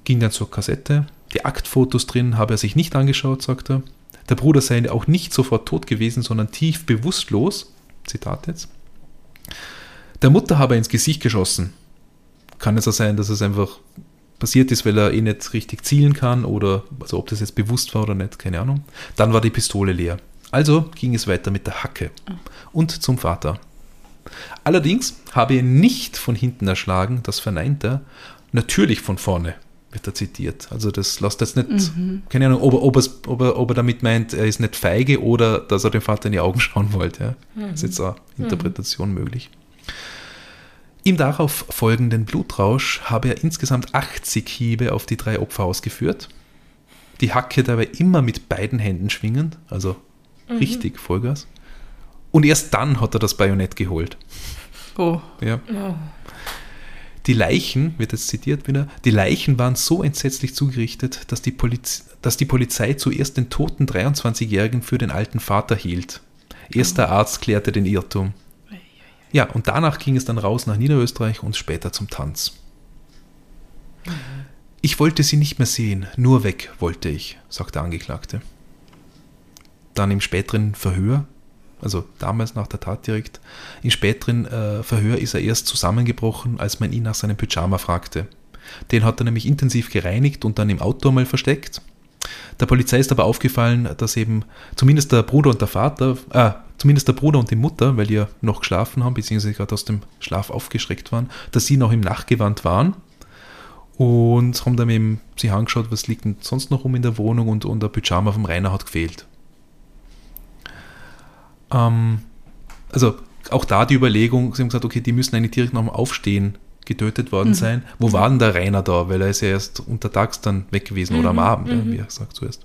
Ging dann zur Kassette, die Aktfotos drin habe er sich nicht angeschaut, sagt er. Der Bruder sei auch nicht sofort tot gewesen, sondern tief bewusstlos. Zitat jetzt. Der Mutter habe er ins Gesicht geschossen. Kann es auch sein, dass es einfach passiert ist, weil er eh nicht richtig zielen kann oder also ob das jetzt bewusst war oder nicht, keine Ahnung. Dann war die Pistole leer. Also ging es weiter mit der Hacke und zum Vater. Allerdings habe er nicht von hinten erschlagen, das verneint er, natürlich von vorne, wird er zitiert. Also das lasst jetzt nicht, keine Ahnung, ob er, ob, ob, er, ob er damit meint, er ist nicht feige oder dass er dem Vater in die Augen schauen wollte. Ja. Das ist jetzt eine Interpretation möglich. Im darauf folgenden Blutrausch habe er insgesamt 80 Hiebe auf die drei Opfer ausgeführt. Die Hacke dabei immer mit beiden Händen schwingend, also richtig Vollgas. Und erst dann hat er das Bajonett geholt. Oh, Ja. Die Leichen, wird jetzt zitiert wieder, die Leichen waren so entsetzlich zugerichtet, dass die, Poliz dass die Polizei zuerst den toten 23-Jährigen für den alten Vater hielt. Erst der Arzt klärte den Irrtum. Ja, und danach ging es dann raus nach Niederösterreich und später zum Tanz. Ich wollte sie nicht mehr sehen, nur weg wollte ich, sagt der Angeklagte. Dann im späteren Verhör, also damals nach der Tat direkt, im späteren äh, Verhör ist er erst zusammengebrochen, als man ihn nach seinem Pyjama fragte. Den hat er nämlich intensiv gereinigt und dann im Auto mal versteckt. Der Polizei ist aber aufgefallen, dass eben zumindest der Bruder und der Vater, äh, zumindest der Bruder und die Mutter, weil die ja noch geschlafen haben, beziehungsweise gerade aus dem Schlaf aufgeschreckt waren, dass sie noch im Nachtgewand waren und haben dann eben sich angeschaut, was liegt denn sonst noch rum in der Wohnung und, und der Pyjama vom Rainer hat gefehlt. Ähm, also auch da die Überlegung, sie haben gesagt, okay, die müssen eigentlich direkt nach dem Aufstehen getötet worden sein. Wo war denn der Rainer da? Weil er ist ja erst untertags dann weg gewesen oder am Abend, ja, wie er sagt zuerst.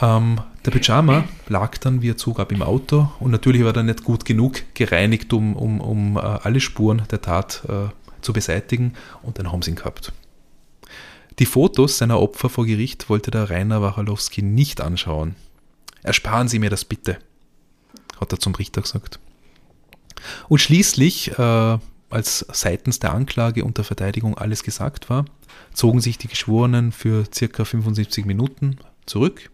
Ähm, der Pyjama lag dann, wie er zugab, im Auto und natürlich war er nicht gut genug gereinigt, um, um, um äh, alle Spuren der Tat äh, zu beseitigen und dann haben sie ihn gehabt. Die Fotos seiner Opfer vor Gericht wollte der Rainer Wachalowski nicht anschauen. Ersparen Sie mir das bitte, hat er zum Richter gesagt. Und schließlich, äh, als seitens der Anklage und der Verteidigung alles gesagt war, zogen sich die Geschworenen für circa 75 Minuten zurück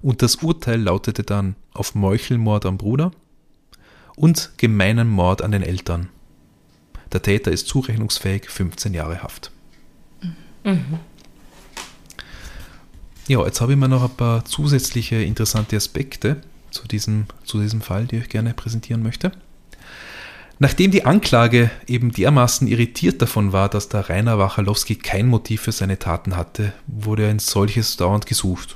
und das Urteil lautete dann auf Meuchelmord am Bruder und gemeinen Mord an den Eltern. Der Täter ist zurechnungsfähig, 15 Jahre Haft. Ja, jetzt habe ich mir noch ein paar zusätzliche interessante Aspekte zu diesem, zu diesem Fall, die ich gerne präsentieren möchte. Nachdem die Anklage eben dermaßen irritiert davon war, dass der Rainer Wachalowski kein Motiv für seine Taten hatte, wurde ein solches dauernd gesucht.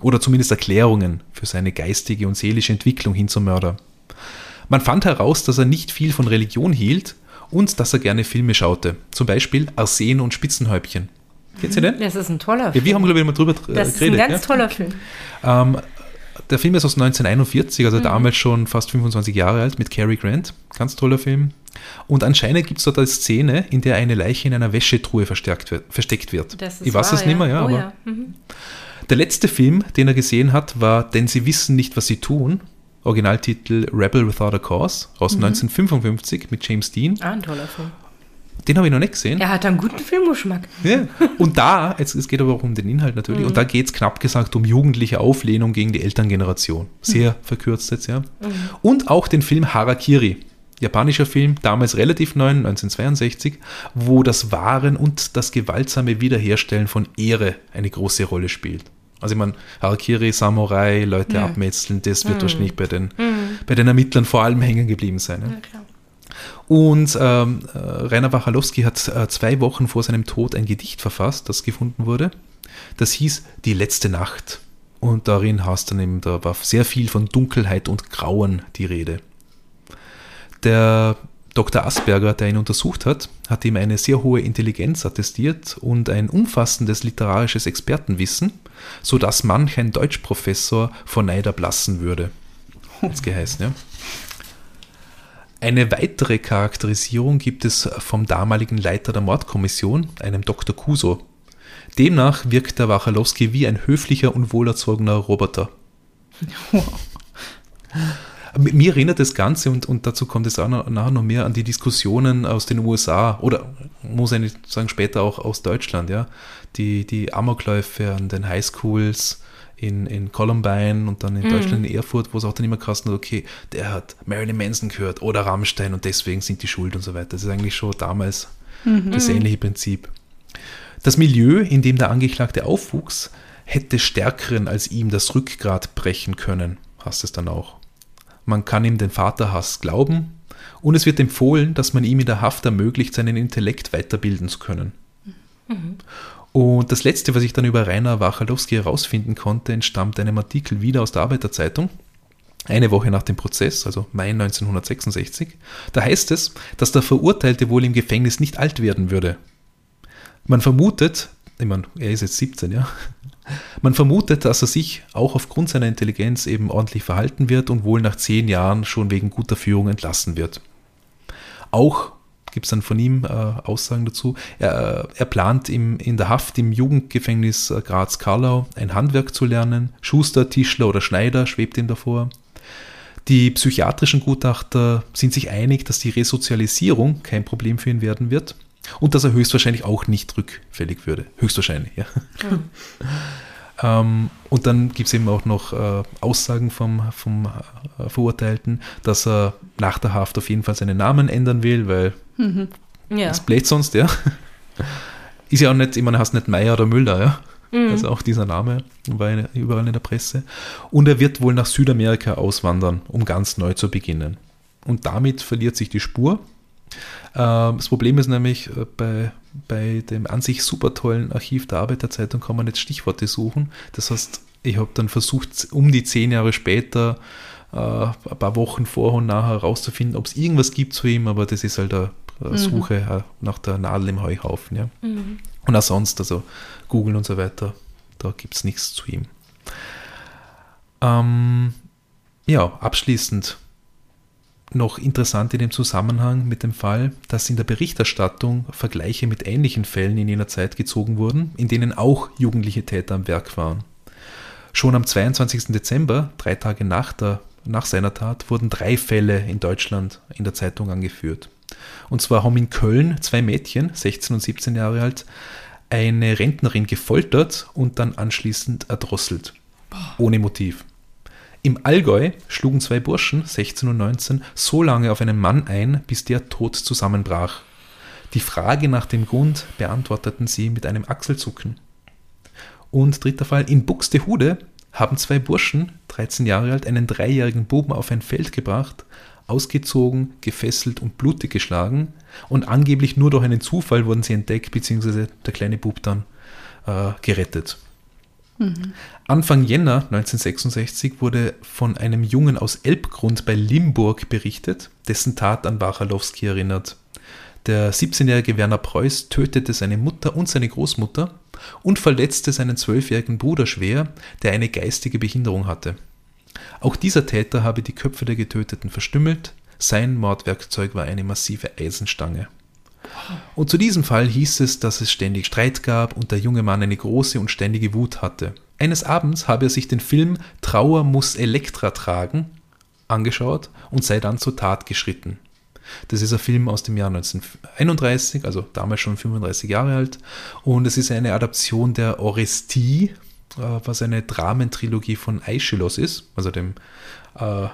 Oder zumindest Erklärungen für seine geistige und seelische Entwicklung hin zum Mörder. Man fand heraus, dass er nicht viel von Religion hielt und dass er gerne Filme schaute. Zum Beispiel Arsen und Spitzenhäubchen. Kennt ihr den? Das ist ein toller Ja, Film. wir haben, glaube ich, mal drüber äh, das ist geredet. ein ganz ja? toller Film. Ähm, der Film ist aus 1941, also damals schon fast 25 Jahre alt, mit Cary Grant. Ganz toller Film. Und anscheinend gibt es dort eine Szene, in der eine Leiche in einer Wäschetruhe verstärkt wird, versteckt wird. Ich weiß wahr, es nicht mehr, ja, oh, aber ja. Mhm. der letzte Film, den er gesehen hat, war Denn sie wissen nicht, was sie tun. Originaltitel Rebel Without a Cause aus 1955 mit James Dean. Ah, ein toller Film. Den habe ich noch nicht gesehen. Er hat einen guten Filmgeschmack. Ja. Und da, jetzt, es geht aber auch um den Inhalt natürlich, und da geht es knapp gesagt um jugendliche Auflehnung gegen die Elterngeneration. Sehr verkürzt jetzt, ja. Und auch den Film Harakiri, japanischer Film, damals relativ neu, 1962, wo das Wahren und das gewaltsame Wiederherstellen von Ehre eine große Rolle spielt. Also ich meine, Harakiri, Samurai, Leute Ja. abmetzeln, das wird Mhm. wahrscheinlich bei den, Mhm. bei den Ermittlern vor allem hängen geblieben sein. Ja, klar. Und ähm, äh, Rainer Wachalowski hat äh, zwei Wochen vor seinem Tod ein Gedicht verfasst, das gefunden wurde. Das hieß Die letzte Nacht. Und darin hast dann eben, da war sehr viel von Dunkelheit und Grauen die Rede. Der Dr. Asperger, der ihn untersucht hat, hat ihm eine sehr hohe Intelligenz attestiert und ein umfassendes literarisches Expertenwissen, sodass manch ein Deutschprofessor vor Neid erblassen würde. Hat's geheißen, ja. Eine weitere Charakterisierung gibt es vom damaligen Leiter der Mordkommission, einem Dr. Kuso. Demnach wirkt der Wachalowski wie ein höflicher und wohlerzogener Roboter. Mir erinnert das Ganze, und, und dazu kommt es auch noch, nachher noch mehr, an die Diskussionen aus den USA oder muss ich sagen, später auch aus Deutschland, ja. Die, die Amokläufe an den Highschools in, in Columbine und dann in Mhm. Deutschland in Erfurt, wo es auch dann immer krass hat, okay, der hat Marilyn Manson gehört oder Rammstein und deswegen sind die schuld und so weiter. Das ist eigentlich schon damals das ähnliche Prinzip. Das Milieu, in dem der Angeklagte aufwuchs, hätte Stärkeren als ihm das Rückgrat brechen können, heißt es dann auch. Man kann ihm den Vaterhass glauben und es wird empfohlen, dass man ihm in der Haft ermöglicht, seinen Intellekt weiterbilden zu können. Und das letzte, was ich dann über Rainer Wachalowski herausfinden konnte, entstammt einem Artikel wieder aus der Arbeiterzeitung. Eine Woche nach dem Prozess, also Mai 1966, da heißt es, dass der Verurteilte wohl im Gefängnis nicht alt werden würde. Man vermutet, ich meine, er ist jetzt 17, ja. Man vermutet, dass er sich auch aufgrund seiner Intelligenz eben ordentlich verhalten wird und wohl nach zehn Jahren schon wegen guter Führung entlassen wird. Auch gibt es dann von ihm äh, Aussagen dazu. Er, er plant im, in der Haft im Jugendgefängnis äh, Graz-Karlau ein Handwerk zu lernen. Schuster, Tischler oder Schneider schwebt ihm davor. Die psychiatrischen Gutachter sind sich einig, dass die Resozialisierung kein Problem für ihn werden wird und dass er höchstwahrscheinlich auch nicht rückfällig würde. Höchstwahrscheinlich, ja. Ähm, und dann gibt es eben auch noch äh, Aussagen vom, vom äh, Verurteilten, dass er nach der Haft auf jeden Fall seinen Namen ändern will, weil Ja. das bläht sonst, ja. Ist ja auch nicht, ich meine, heißt nicht Meier oder Müller, ja. Also auch dieser Name war in- überall in der Presse. Und er wird wohl nach Südamerika auswandern, um ganz neu zu beginnen. Und damit verliert sich die Spur. Ähm, Das Problem ist nämlich, äh, bei, bei dem an sich super tollen Archiv der Arbeiterzeitung kann man jetzt Stichworte suchen. Das heißt, ich habe dann versucht, um die zehn Jahre später, äh, ein paar Wochen vorher und nachher herauszufinden, ob es irgendwas gibt zu ihm, aber das ist halt eine, eine Suche äh, nach der Nadel im Heuhaufen. Ja. Mhm. Und auch sonst, also Google und so weiter, da gibt es nichts zu ihm. Ähm, ja, abschließend noch interessant in dem Zusammenhang mit dem Fall, dass in der Berichterstattung Vergleiche mit ähnlichen Fällen in jener Zeit gezogen wurden, in denen auch jugendliche Täter am Werk waren. Schon am 22. Dezember, drei Tage nach, der, nach seiner Tat, wurden drei Fälle in Deutschland in der Zeitung angeführt. Und zwar haben in Köln zwei Mädchen, 16 und 17 Jahre alt, eine Rentnerin gefoltert und dann anschließend erdrosselt. Ohne Motiv. Im Allgäu schlugen zwei Burschen, 16 und 19, so lange auf einen Mann ein, bis der tot zusammenbrach. Die Frage nach dem Grund beantworteten sie mit einem Achselzucken. Und dritter Fall, in Buxtehude haben zwei Burschen, 13 Jahre alt, einen dreijährigen Buben auf ein Feld gebracht, ausgezogen, gefesselt und blutig geschlagen und angeblich nur durch einen Zufall wurden sie entdeckt, beziehungsweise der kleine Bub dann äh, gerettet. Anfang Jänner 1966 wurde von einem Jungen aus Elbgrund bei Limburg berichtet, dessen Tat an Wachalowski erinnert. Der 17-jährige Werner Preuß tötete seine Mutter und seine Großmutter und verletzte seinen zwölfjährigen Bruder schwer, der eine geistige Behinderung hatte. Auch dieser Täter habe die Köpfe der Getöteten verstümmelt. Sein Mordwerkzeug war eine massive Eisenstange. Und zu diesem Fall hieß es, dass es ständig Streit gab und der junge Mann eine große und ständige Wut hatte. Eines Abends habe er sich den Film Trauer muss Elektra tragen angeschaut und sei dann zur Tat geschritten. Das ist ein Film aus dem Jahr 1931, also damals schon 35 Jahre alt. Und es ist eine Adaption der Orestie, was eine Dramentrilogie von Aeschylus ist, also dem, äh,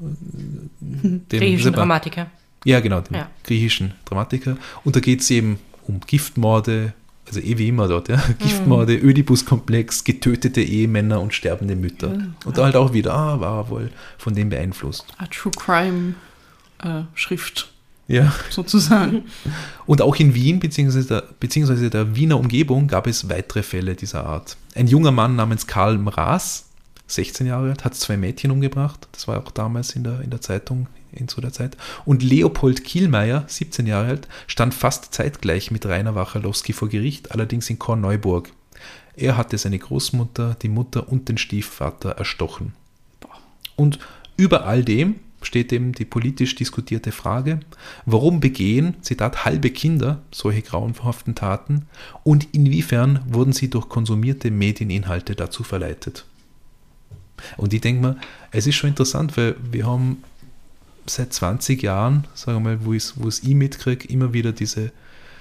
dem Griechischen Dramatiker. ja, genau, dem Ja. griechischen Dramatiker. Und da geht es eben um Giftmorde, also eh wie immer dort, ja. Giftmorde, Ödipus-Komplex, getötete Ehemänner und sterbende Mütter. Ja. Und da halt auch wieder, ah, war wohl von dem beeinflusst. A True Crime äh, Schrift Ja. sozusagen. Und auch in Wien beziehungsweise der, beziehungsweise der Wiener Umgebung gab es weitere Fälle dieser Art. Ein junger Mann namens Karl Mraas, 16 Jahre alt, hat zwei Mädchen umgebracht. Das war auch damals in der, in der Zeitung in zu der Zeit. Und Leopold Kielmeier, 17 Jahre alt, stand fast zeitgleich mit Rainer Wachalowski vor Gericht, allerdings in Korneuburg. Er hatte seine Großmutter, die Mutter und den Stiefvater erstochen. Und über all dem steht eben die politisch diskutierte Frage, warum begehen, Zitat, halbe Kinder solche grauenhaften Taten und inwiefern wurden sie durch konsumierte Medieninhalte dazu verleitet. Und ich denke mir, es ist schon interessant, weil wir haben seit 20 Jahren, sagen wir mal, wo ich wo ich mitkriege, immer wieder diese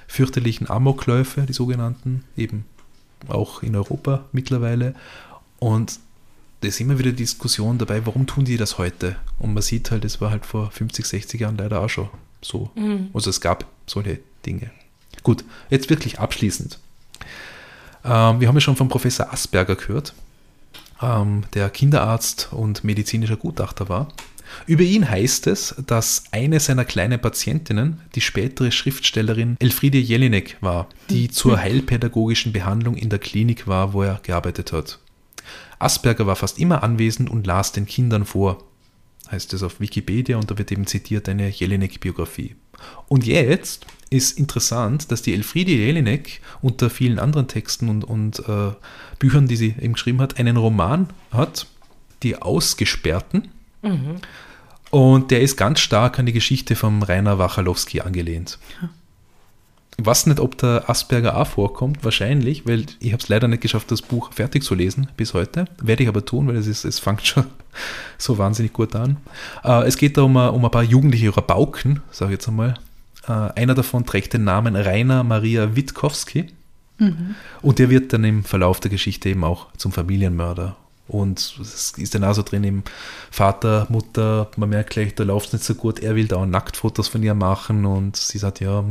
fürchterlichen Amokläufe, die sogenannten, eben auch in Europa mittlerweile. Und da ist immer wieder Diskussion dabei, warum tun die das heute? Und man sieht halt, es war halt vor 50, 60 Jahren leider auch schon so. Also es gab solche Dinge. Gut, jetzt wirklich abschließend. Ähm, wir haben ja schon von Professor Asperger gehört, ähm, der Kinderarzt und medizinischer Gutachter war. Über ihn heißt es, dass eine seiner kleinen Patientinnen die spätere Schriftstellerin Elfriede Jelinek war, die zur heilpädagogischen Behandlung in der Klinik war, wo er gearbeitet hat. Asperger war fast immer anwesend und las den Kindern vor, heißt es auf Wikipedia und da wird eben zitiert eine Jelinek-Biografie. Und jetzt ist interessant, dass die Elfriede Jelinek unter vielen anderen Texten und, und äh, Büchern, die sie eben geschrieben hat, einen Roman hat, Die Ausgesperrten. Und der ist ganz stark an die Geschichte von Rainer Wachalowski angelehnt. Ich weiß nicht, ob der Asperger auch vorkommt, wahrscheinlich, weil ich habe es leider nicht geschafft, das Buch fertig zu lesen bis heute. Werde ich aber tun, weil es, ist, es fängt schon so wahnsinnig gut an. Äh, es geht da um, ein- um ein paar jugendliche Rabauken, sage ich jetzt einmal. Äh, einer davon trägt den Namen Rainer Maria Witkowski. Und der wird dann im Verlauf der Geschichte eben auch zum Familienmörder. Und es ist dann auch so drin, eben Vater, Mutter, man merkt gleich, da läuft es nicht so gut, er will da auch Nacktfotos von ihr machen und sie sagt, ja,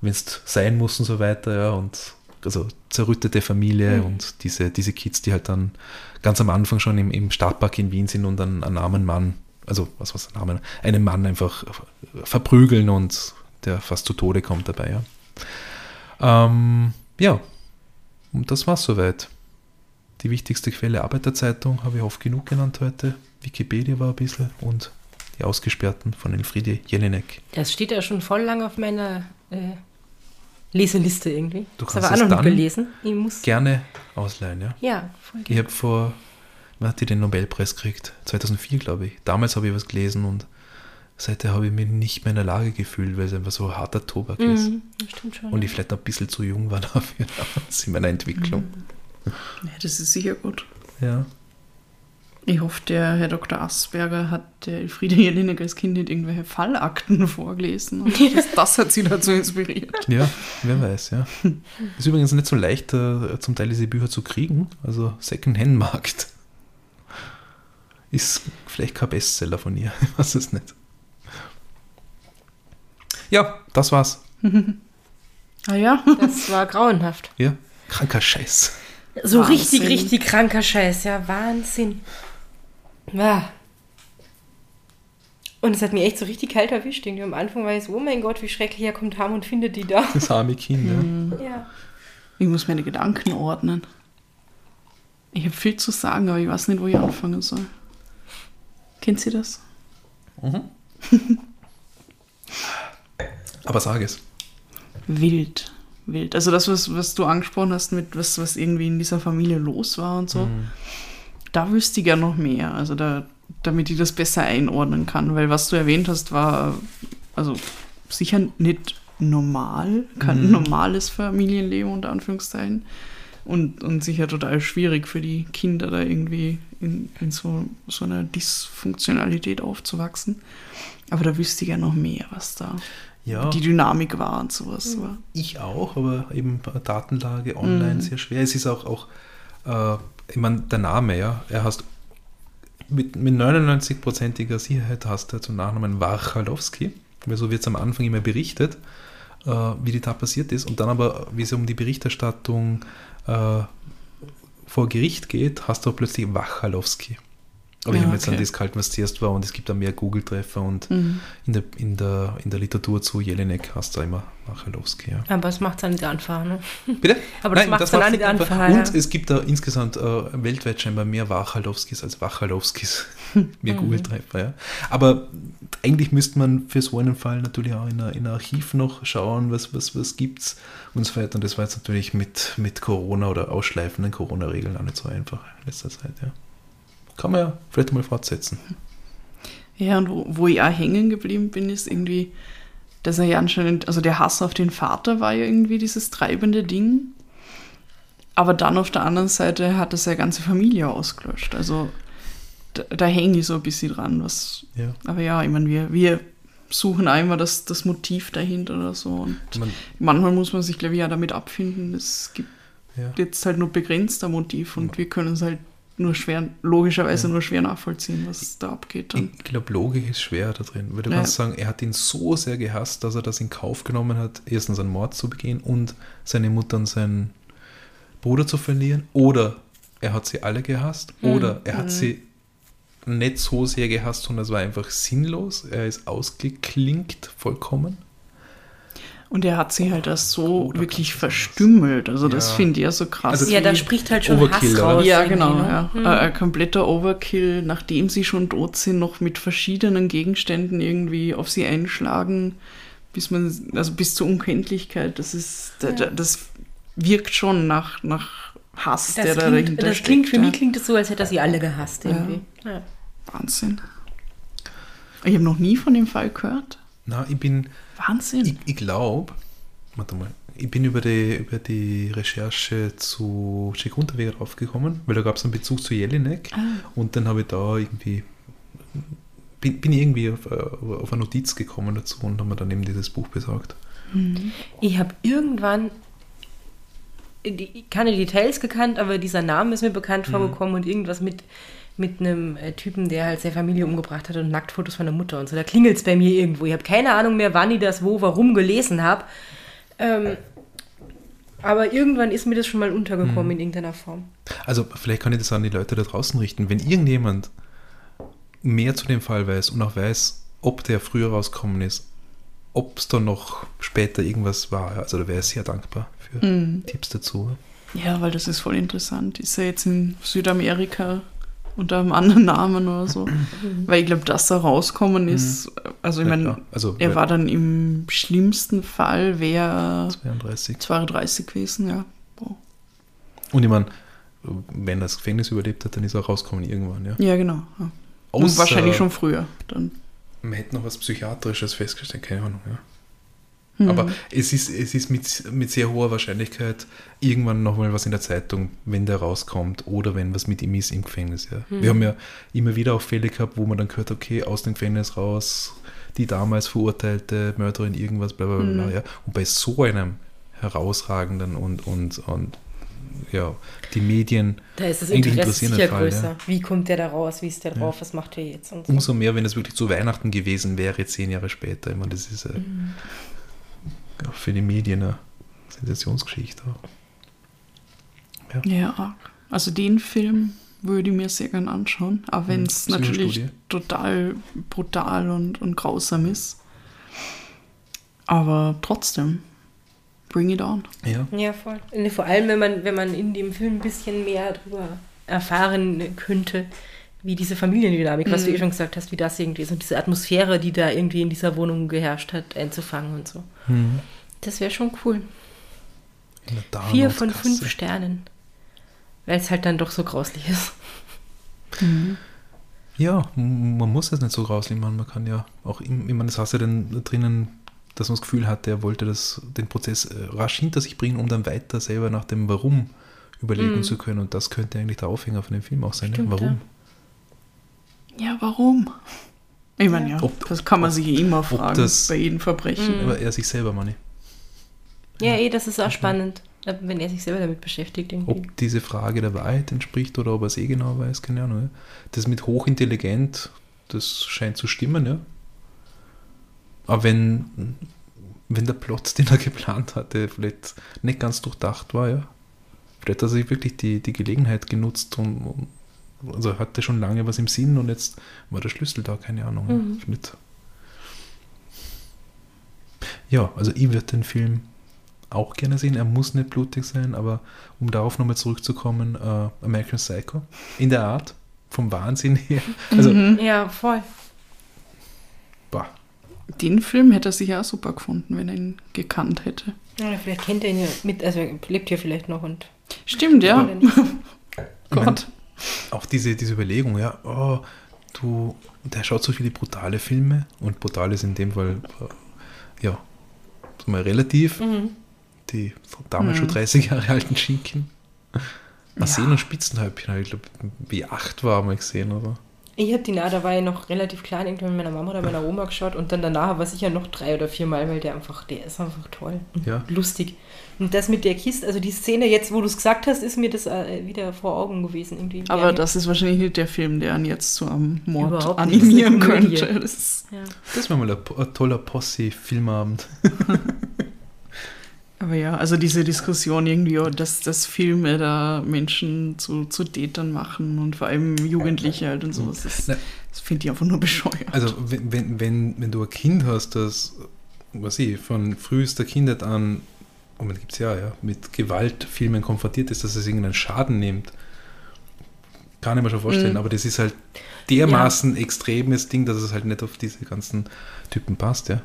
wenn es sein muss und so weiter, ja, und also zerrüttete Familie und diese, diese Kids, die halt dann ganz am Anfang schon im, im Stadtpark in Wien sind und dann einen armen Mann, also was was der Name, einen Mann einfach verprügeln und der fast zu Tode kommt dabei, ja. Ähm, ja, und das war's soweit. Die wichtigste Quelle Arbeiterzeitung habe ich oft genug genannt heute. Wikipedia war ein bisschen und die Ausgesperrten von Elfriede Jelinek. Das steht ja schon voll lang auf meiner äh, Leseliste irgendwie. Du das kannst habe es ich auch noch dann nicht gelesen. Ich muss. Gerne ausleihen, ja. Ja, voll Ich habe vor, wann hat die den Nobelpreis gekriegt? 2004, glaube ich. Damals habe ich was gelesen und seither habe ich mich nicht mehr in der Lage gefühlt, weil es einfach so harter Tobak ist. Mhm, das stimmt schon. Und ich vielleicht noch ein bisschen zu jung war dafür damals in meiner Entwicklung. Ja, das ist sicher gut. Ja. Ich hoffe, der Herr Dr. Asperger hat der Elfriede Jelinek als Kind nicht irgendwelche Fallakten vorgelesen. Und das, das hat sie dazu inspiriert. Ja, wer weiß, ja. Ist übrigens nicht so leicht, äh, zum Teil diese Bücher zu kriegen. Also Second-Hand-Markt ist vielleicht kein Bestseller von ihr. Ich weiß es nicht. Ja, das war's. Ah ja, das war grauenhaft. Ja, kranker Scheiß. So Wahnsinn. richtig, richtig kranker Scheiß, ja, Wahnsinn. Ja. Und es hat mich echt so richtig kalt erwischt. Irgendwie am Anfang war ich so, oh mein Gott, wie schrecklich, er kommt Ham und findet die da. Das arme Kind, ja. Ja. ich muss meine Gedanken ordnen. Ich habe viel zu sagen, aber ich weiß nicht, wo ich anfangen soll. Kennt sie das? Aber sag es. Wild. Wild. Also das, was, was du angesprochen hast, mit was, was irgendwie in dieser Familie los war und so, da wüsste ich ja noch mehr. Also da, damit ich das besser einordnen kann. Weil was du erwähnt hast, war also sicher nicht normal, kein normales Familienleben unter Anführungszeichen. Und, und sicher total schwierig für die Kinder da irgendwie in, in so, so einer Dysfunktionalität aufzuwachsen. Aber da wüsste ich ja noch mehr, was da Ja, die Dynamik war und sowas war. ich auch, aber eben Datenlage online sehr schwer. Es ist auch, auch äh, ich meine, der Name, ja, er heißt mit, mit 99%iger Sicherheit heißt er zum Nachnamen Wachalowski, weil so wird es am Anfang immer berichtet. äh, wie die Tat passiert ist. Und dann aber, wie es um die Berichterstattung äh, vor Gericht geht, hast du plötzlich Wachalowski. Aber ich Ja, habe jetzt an das gehalten, was zuerst war und es gibt da mehr Google-Treffer und Mhm. in, der, in, der, in der Literatur zu Jelinek hast du immer Wachalowski. Ja. Aber es macht es dann nicht einfach, ne? Bitte? Aber das macht's dann auch nicht einfach. einfach, Und ja. es gibt da insgesamt äh, weltweit scheinbar mehr Wachalowskis als Wachalowskis. mehr Mhm. Google-Treffer, ja. Aber eigentlich müsste man für so einen Fall natürlich auch in ein in ein Archiv noch schauen, was, was, was gibt's und so weiter. Und das war jetzt natürlich mit, mit Corona oder ausschleifenden Corona-Regeln auch nicht so einfach in letzter Zeit, ja. Kann man ja vielleicht mal fortsetzen. Ja, und wo, wo ich auch hängen geblieben bin, ist irgendwie, dass er ja anscheinend, also der Hass auf den Vater war ja irgendwie dieses treibende Ding. Aber dann auf der anderen Seite hat er seine ganze Familie ausgelöscht. Also da, da hänge ich so ein bisschen dran. Was, Ja. aber ja, ich meine, wir, wir suchen immer das, das Motiv dahinter oder so. Und Man, manchmal muss man sich, glaube ich, ja damit abfinden. Es gibt ja. jetzt halt nur begrenzter Motiv und wir können es halt nur schwer, logischerweise nur schwer nachvollziehen, was da abgeht. Dann. Ich glaube, Logik ist schwer da drin, weil du Ja. kannst sagen, er hat ihn so sehr gehasst, dass er das in Kauf genommen hat, erstens einen Mord zu begehen und seine Mutter und seinen Bruder zu verlieren. Oder er hat sie alle gehasst. Oder er hat sie nicht so sehr gehasst, sondern es war einfach sinnlos. Er ist ausgeklinkt vollkommen. Und er hat sie halt das so Oder wirklich verstümmelt. Also das Ja. finde ich ja so krass. Also ja, da spricht halt schon Overkill, Hass raus. ja, genau. ne? Ja. Hm. Ein, ein kompletter Overkill, nachdem sie schon tot sind, noch mit verschiedenen Gegenständen irgendwie auf sie einschlagen, bis man, also bis zur Unkenntlichkeit. Das ist, da- da- das wirkt schon nach, nach Hass, der Das, da klingt, dahinter das steckt. klingt, für ja. mich klingt es so, als hätte er sie alle gehasst irgendwie. Ja. Wahnsinn. Ich habe noch nie von dem Fall gehört. Na, ich bin, Wahnsinn. ich, ich glaube, warte mal, ich bin über die, über die Recherche zu Jack Unterweger draufgekommen, weil da gab es einen Bezug zu Jelinek. ah, Und dann habe ich da irgendwie, bin, bin ich irgendwie auf, äh, auf eine Notiz gekommen dazu und habe mir dann eben dieses Buch besorgt. Ich habe irgendwann die, keine Details gekannt, aber dieser Name ist mir bekannt vorgekommen und irgendwas mit, mit einem äh, Typen, der halt seine Familie umgebracht hat und Nacktfotos von der Mutter und so. Da klingelt es bei mir irgendwo. Ich habe keine Ahnung mehr, wann ich das wo, warum gelesen habe. Ähm, aber irgendwann ist mir das schon mal untergekommen in irgendeiner Form. Also vielleicht kann ich das an die Leute da draußen richten. Wenn irgendjemand mehr zu dem Fall weiß und auch weiß, ob der früher rausgekommen ist, ob es da noch später irgendwas war, also da wäre ich sehr dankbar für Mhm. Tipps dazu. Ja, weil das ist voll interessant. Ist er jetzt in Südamerika unter einem anderen Namen oder so? weil ich glaube, dass da rauskommen ist, also ich Ja, meine, also er war dann im schlimmsten Fall, wäre 32. 32 gewesen, ja. Wow. Und ich meine, wenn er das Gefängnis überlebt hat, dann ist er rausgekommen irgendwann, ja. Ja, genau. Ja. Und Außer- wahrscheinlich schon früher. Dann. Man hätte noch was Psychiatrisches festgestellt, keine Ahnung, ja. Hm. Aber es ist, es ist mit, mit sehr hoher Wahrscheinlichkeit irgendwann nochmal was in der Zeitung, wenn der rauskommt oder wenn was mit ihm ist im Gefängnis. Ja. Wir haben ja immer wieder auch Fälle gehabt, wo man dann gehört, okay, aus dem Gefängnis raus, die damals verurteilte Mörderin, irgendwas, bla bla bla. bla ja. Und bei so einem herausragenden und, und, und ja, die Medien Da ist das Interesse sicher Fall, größer. ja. Wie kommt der da raus? Wie ist der drauf? Was macht der jetzt? Und so. umso mehr, wenn es wirklich zu Weihnachten gewesen wäre, zehn Jahre später. Ich meine, das ist äh, ja, für die Medien eine Sensationsgeschichte auch. Ja, arg. also den Film würde ich mir sehr gern anschauen, auch wenn es Hm, natürlich total brutal und, und grausam ist. Aber trotzdem, bring it on. Ja. Ja, voll. Und vor allem, wenn man, wenn man in dem Film ein bisschen mehr darüber erfahren könnte, wie diese Familiendynamik, was du eh schon gesagt hast, wie das irgendwie ist und diese Atmosphäre, die da irgendwie in dieser Wohnung geherrscht hat, einzufangen und so. Mhm. Das wäre schon cool. Vier von fünf Sternen. Weil es halt dann doch so grauslich ist. Ja, m- man muss es nicht so rausnehmen. Man kann ja auch, ich meine, das hast du ja dann drinnen, dass man das Gefühl hat, der wollte das, den Prozess äh, rasch hinter sich bringen, um dann weiter selber nach dem Warum überlegen zu können. Und das könnte eigentlich der Aufhänger von dem Film auch sein. Stimmt, ne? Warum? Ja, warum? Ich meine, ja, Ob- das kann man ob- sich immer fragen das- bei jedem Verbrechen. Aber er sich selber, meine ich. Ja, eh, das ist auch spannend, wenn er sich selber damit beschäftigt. Irgendwie. Ob diese Frage der Wahrheit entspricht oder ob er es eh genau weiß, keine Ahnung. Ja. Das mit hochintelligent, das scheint zu stimmen, ja. Aber wenn wenn der Plot, den er geplant hatte, vielleicht nicht ganz durchdacht war, ja. Vielleicht hat er sich wirklich die, die Gelegenheit genutzt und, und also hatte schon lange was im Sinn und jetzt war der Schlüssel da, keine Ahnung. Mhm. Nicht. Ja, also ich würde den Film auch gerne sehen. Er muss nicht blutig sein, aber um darauf nochmal zurückzukommen, äh, American Psycho, in der Art, vom Wahnsinn her. Also, Ja, voll. boah, Den Film hätte er sicher auch super gefunden, wenn er ihn gekannt hätte. Ja, vielleicht kennt er ihn ja mit, also er lebt hier vielleicht noch und. Stimmt, ja. Gott. Auch diese, diese Überlegung, ja, oh, du, der schaut so viele brutale Filme und brutal ist in dem Fall, äh, ja, mal relativ, Mhm. die damals Mhm. schon 30 Jahre alten Schinken. Ja. Arsen und Spitzenhäubchen habe ich glaube, wie acht war mal gesehen, oder? Ich habe die nah, da war ich noch relativ klein, irgendwann mit meiner Mama oder meiner Oma geschaut und dann danach war sicher noch drei oder vier Mal, weil der einfach, der ist einfach toll und Ja. lustig. Und das mit der Kiste, also die Szene jetzt, wo du es gesagt hast, ist mir das äh, wieder vor Augen gewesen. Irgendwie. Aber Ja, das ist wahrscheinlich nicht der Film, der ihn jetzt zu einem Mord animieren könnte. Das ist, Ja. Das wäre mal ein, ein toller Posse-Filmabend. aber ja, also diese Diskussion irgendwie, oh, dass, dass Filme da Menschen zu, zu Tätern machen und vor allem Jugendliche halt und sowas, das, das finde ich einfach nur bescheuert. Also, wenn, wenn, wenn, wenn du ein Kind hast, das, was ich, von frühester Kindheit an, und gibt es ja, ja, mit Gewaltfilmen konfrontiert ist, dass es irgendeinen Schaden nimmt, kann ich mir schon vorstellen, Mhm. aber das ist halt dermaßen extremes Ding, dass es halt nicht auf diese ganzen Typen passt, ja.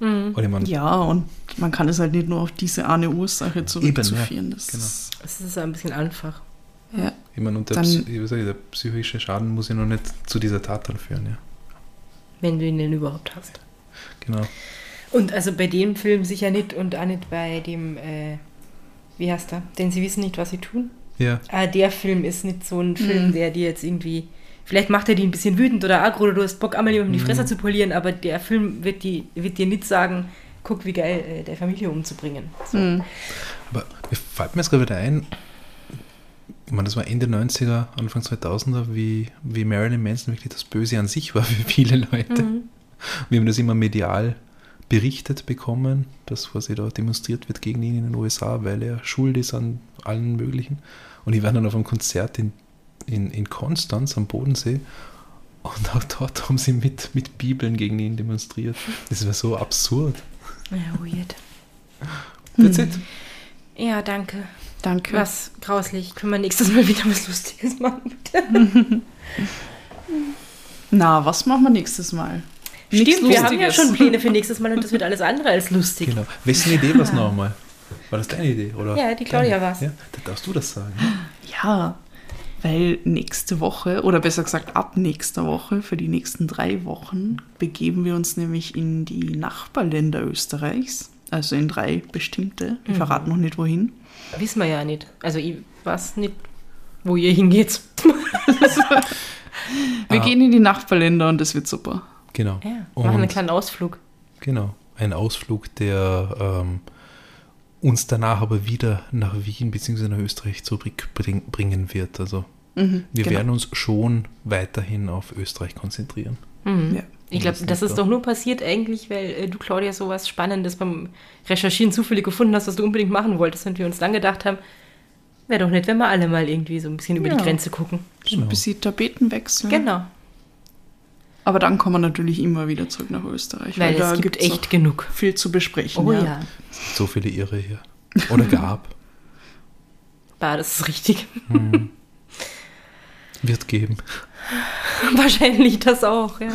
Mhm. Meine, Ja, und man kann es halt nicht nur auf diese eine Ursache zurückzuführen. das genau. ist, Das ist ein bisschen einfach. ja. ich meine, und der, Dann- Psy- ich der psychische Schaden muss ja noch nicht zu dieser Tat dann führen, ja. Wenn du ihn denn überhaupt hast. Genau. Und also bei dem Film sicher nicht und auch nicht bei dem, äh, wie heißt der? Denn sie wissen nicht, was sie tun. Ja, Ah, der Film ist nicht so ein Film, Mhm. der dir jetzt irgendwie. Vielleicht macht er die ein bisschen wütend oder aggro oder du hast Bock, einmal jemandem die Fresse zu polieren, aber der Film wird, die, wird dir nicht sagen, guck, wie geil, äh, der Familie umzubringen. So. Hm. aber mir fällt mir jetzt gerade wieder ein, ich meine, das war Ende 90er, Anfang 2000er, wie, wie Marilyn Manson wirklich das Böse an sich war für viele Leute. Mhm. Wir haben das immer medial berichtet bekommen, dass quasi da demonstriert wird gegen ihn in den USA, weil er schuld ist an allen möglichen. Und ich war dann auf einem Konzert in, in, in Konstanz am Bodensee und auch dort haben sie mit, mit Bibeln gegen ihn demonstriert. Das war so absurd. Ja, weird. That's it. Ja, danke. Danke. Was grauslich. Können wir nächstes Mal wieder was Lustiges machen, bitte? Na, was machen wir nächstes Mal? Stimmt, wir haben ja schon Pläne für nächstes Mal und das wird alles andere als lustig. Genau. Wessen Idee war es nochmal? War das deine Idee? Oder Ja, die Claudia deine? war's. Ja, da darfst du das sagen. Ja, weil nächste Woche, oder besser gesagt ab nächster Woche, für die nächsten drei Wochen, begeben wir uns nämlich in die Nachbarländer Österreichs. Also in drei bestimmte. Wir Mhm. verraten noch nicht wohin. Wissen wir ja nicht. Also ich weiß nicht, wo ihr hingeht. Wir Ah. gehen in die Nachbarländer und das wird super. Genau. Ja, machen einen kleinen Ausflug. Genau. Ein Ausflug, der ähm, uns danach aber wieder nach Wien bzw. nach Österreich zurückbringen wird. Also Mhm, wir genau. werden uns schon weiterhin auf Österreich konzentrieren. Mhm. Ja. Ich glaube, Das ist so. doch nur passiert eigentlich, weil äh, du, Claudia, sowas Spannendes beim Recherchieren zufällig gefunden hast, was du unbedingt machen wolltest und wir uns dann gedacht haben, wäre doch nett, wenn wir alle mal irgendwie so ein bisschen über Ja. die Grenze gucken. So ein Genau. bisschen Tapeten wechseln. Genau, Aber dann kommen wir natürlich immer wieder zurück nach Österreich. weil da es gibt gibt's echt genug. viel zu besprechen. Oh ja. ja, So viele Irre hier. Oder gab. Bah, das ist richtig. hm. Wird geben. Wahrscheinlich das auch, ja.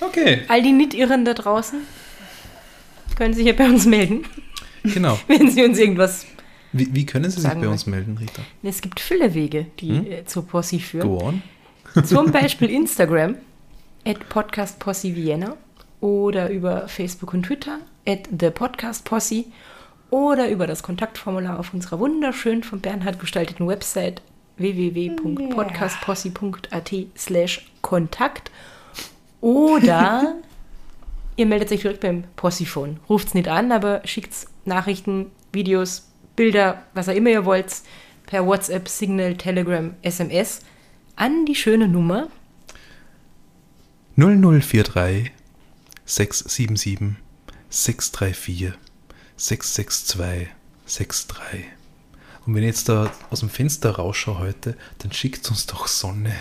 Okay. All die Nicht-Irren da draußen können sich ja bei uns melden, Genau. wenn sie uns irgendwas... Wie, wie können Sie sich bei wir. uns melden, Rita? Es gibt viele Wege, die Hm? zur Posse führen. Go on. Zum Beispiel Instagram, at podcastposse Vienna oder über Facebook und Twitter, at thepodcastposse oder über das Kontaktformular auf unserer wunderschön von Bernhard gestalteten Website www.podcastposse.at slash Kontakt oder ihr meldet euch direkt beim Possiphone. Ruft es nicht an, aber schickt Nachrichten, Videos, Bilder, was auch immer ihr wollt, per WhatsApp, Signal, Telegram, SMS an die schöne Nummer 0043 677 634 662 63. Und wenn ich jetzt da aus dem Fenster rausschaue heute, dann schickt uns doch Sonne.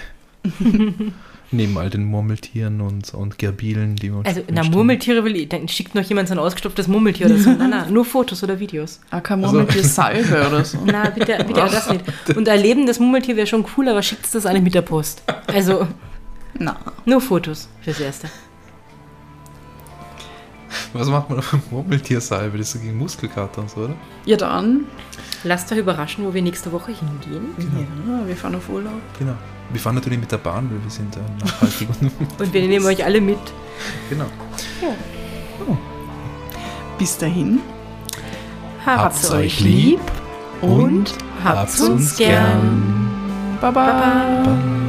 Neben all den Murmeltieren und, und Gerbilen, die wir Also, na, Murmeltiere will ich, dann schickt noch jemand so ein ausgestopftes Murmeltier oder so. Na, na, nur Fotos oder Videos. Ah, kein Murmeltier Salbe oder so. Na, bitte, bitte auch das nicht. Und ein lebendes Murmeltier wäre schon cool, aber schickt das alle mit der Post. Also, Na. nur Fotos fürs Erste. Was macht man auf Murmeltiersalbe? Das ist so gegen Muskelkater und so, oder? Ja, dann. Lasst euch überraschen, wo wir nächste Woche hingehen. Ja, wir fahren auf Urlaub. Genau. Wir fahren natürlich mit der Bahn, weil wir sind äh, nachhaltig und Und wir nehmen euch alle mit. genau. Bis dahin. Habt's euch lieb und habt's uns gern. Baba. Baba. Bye.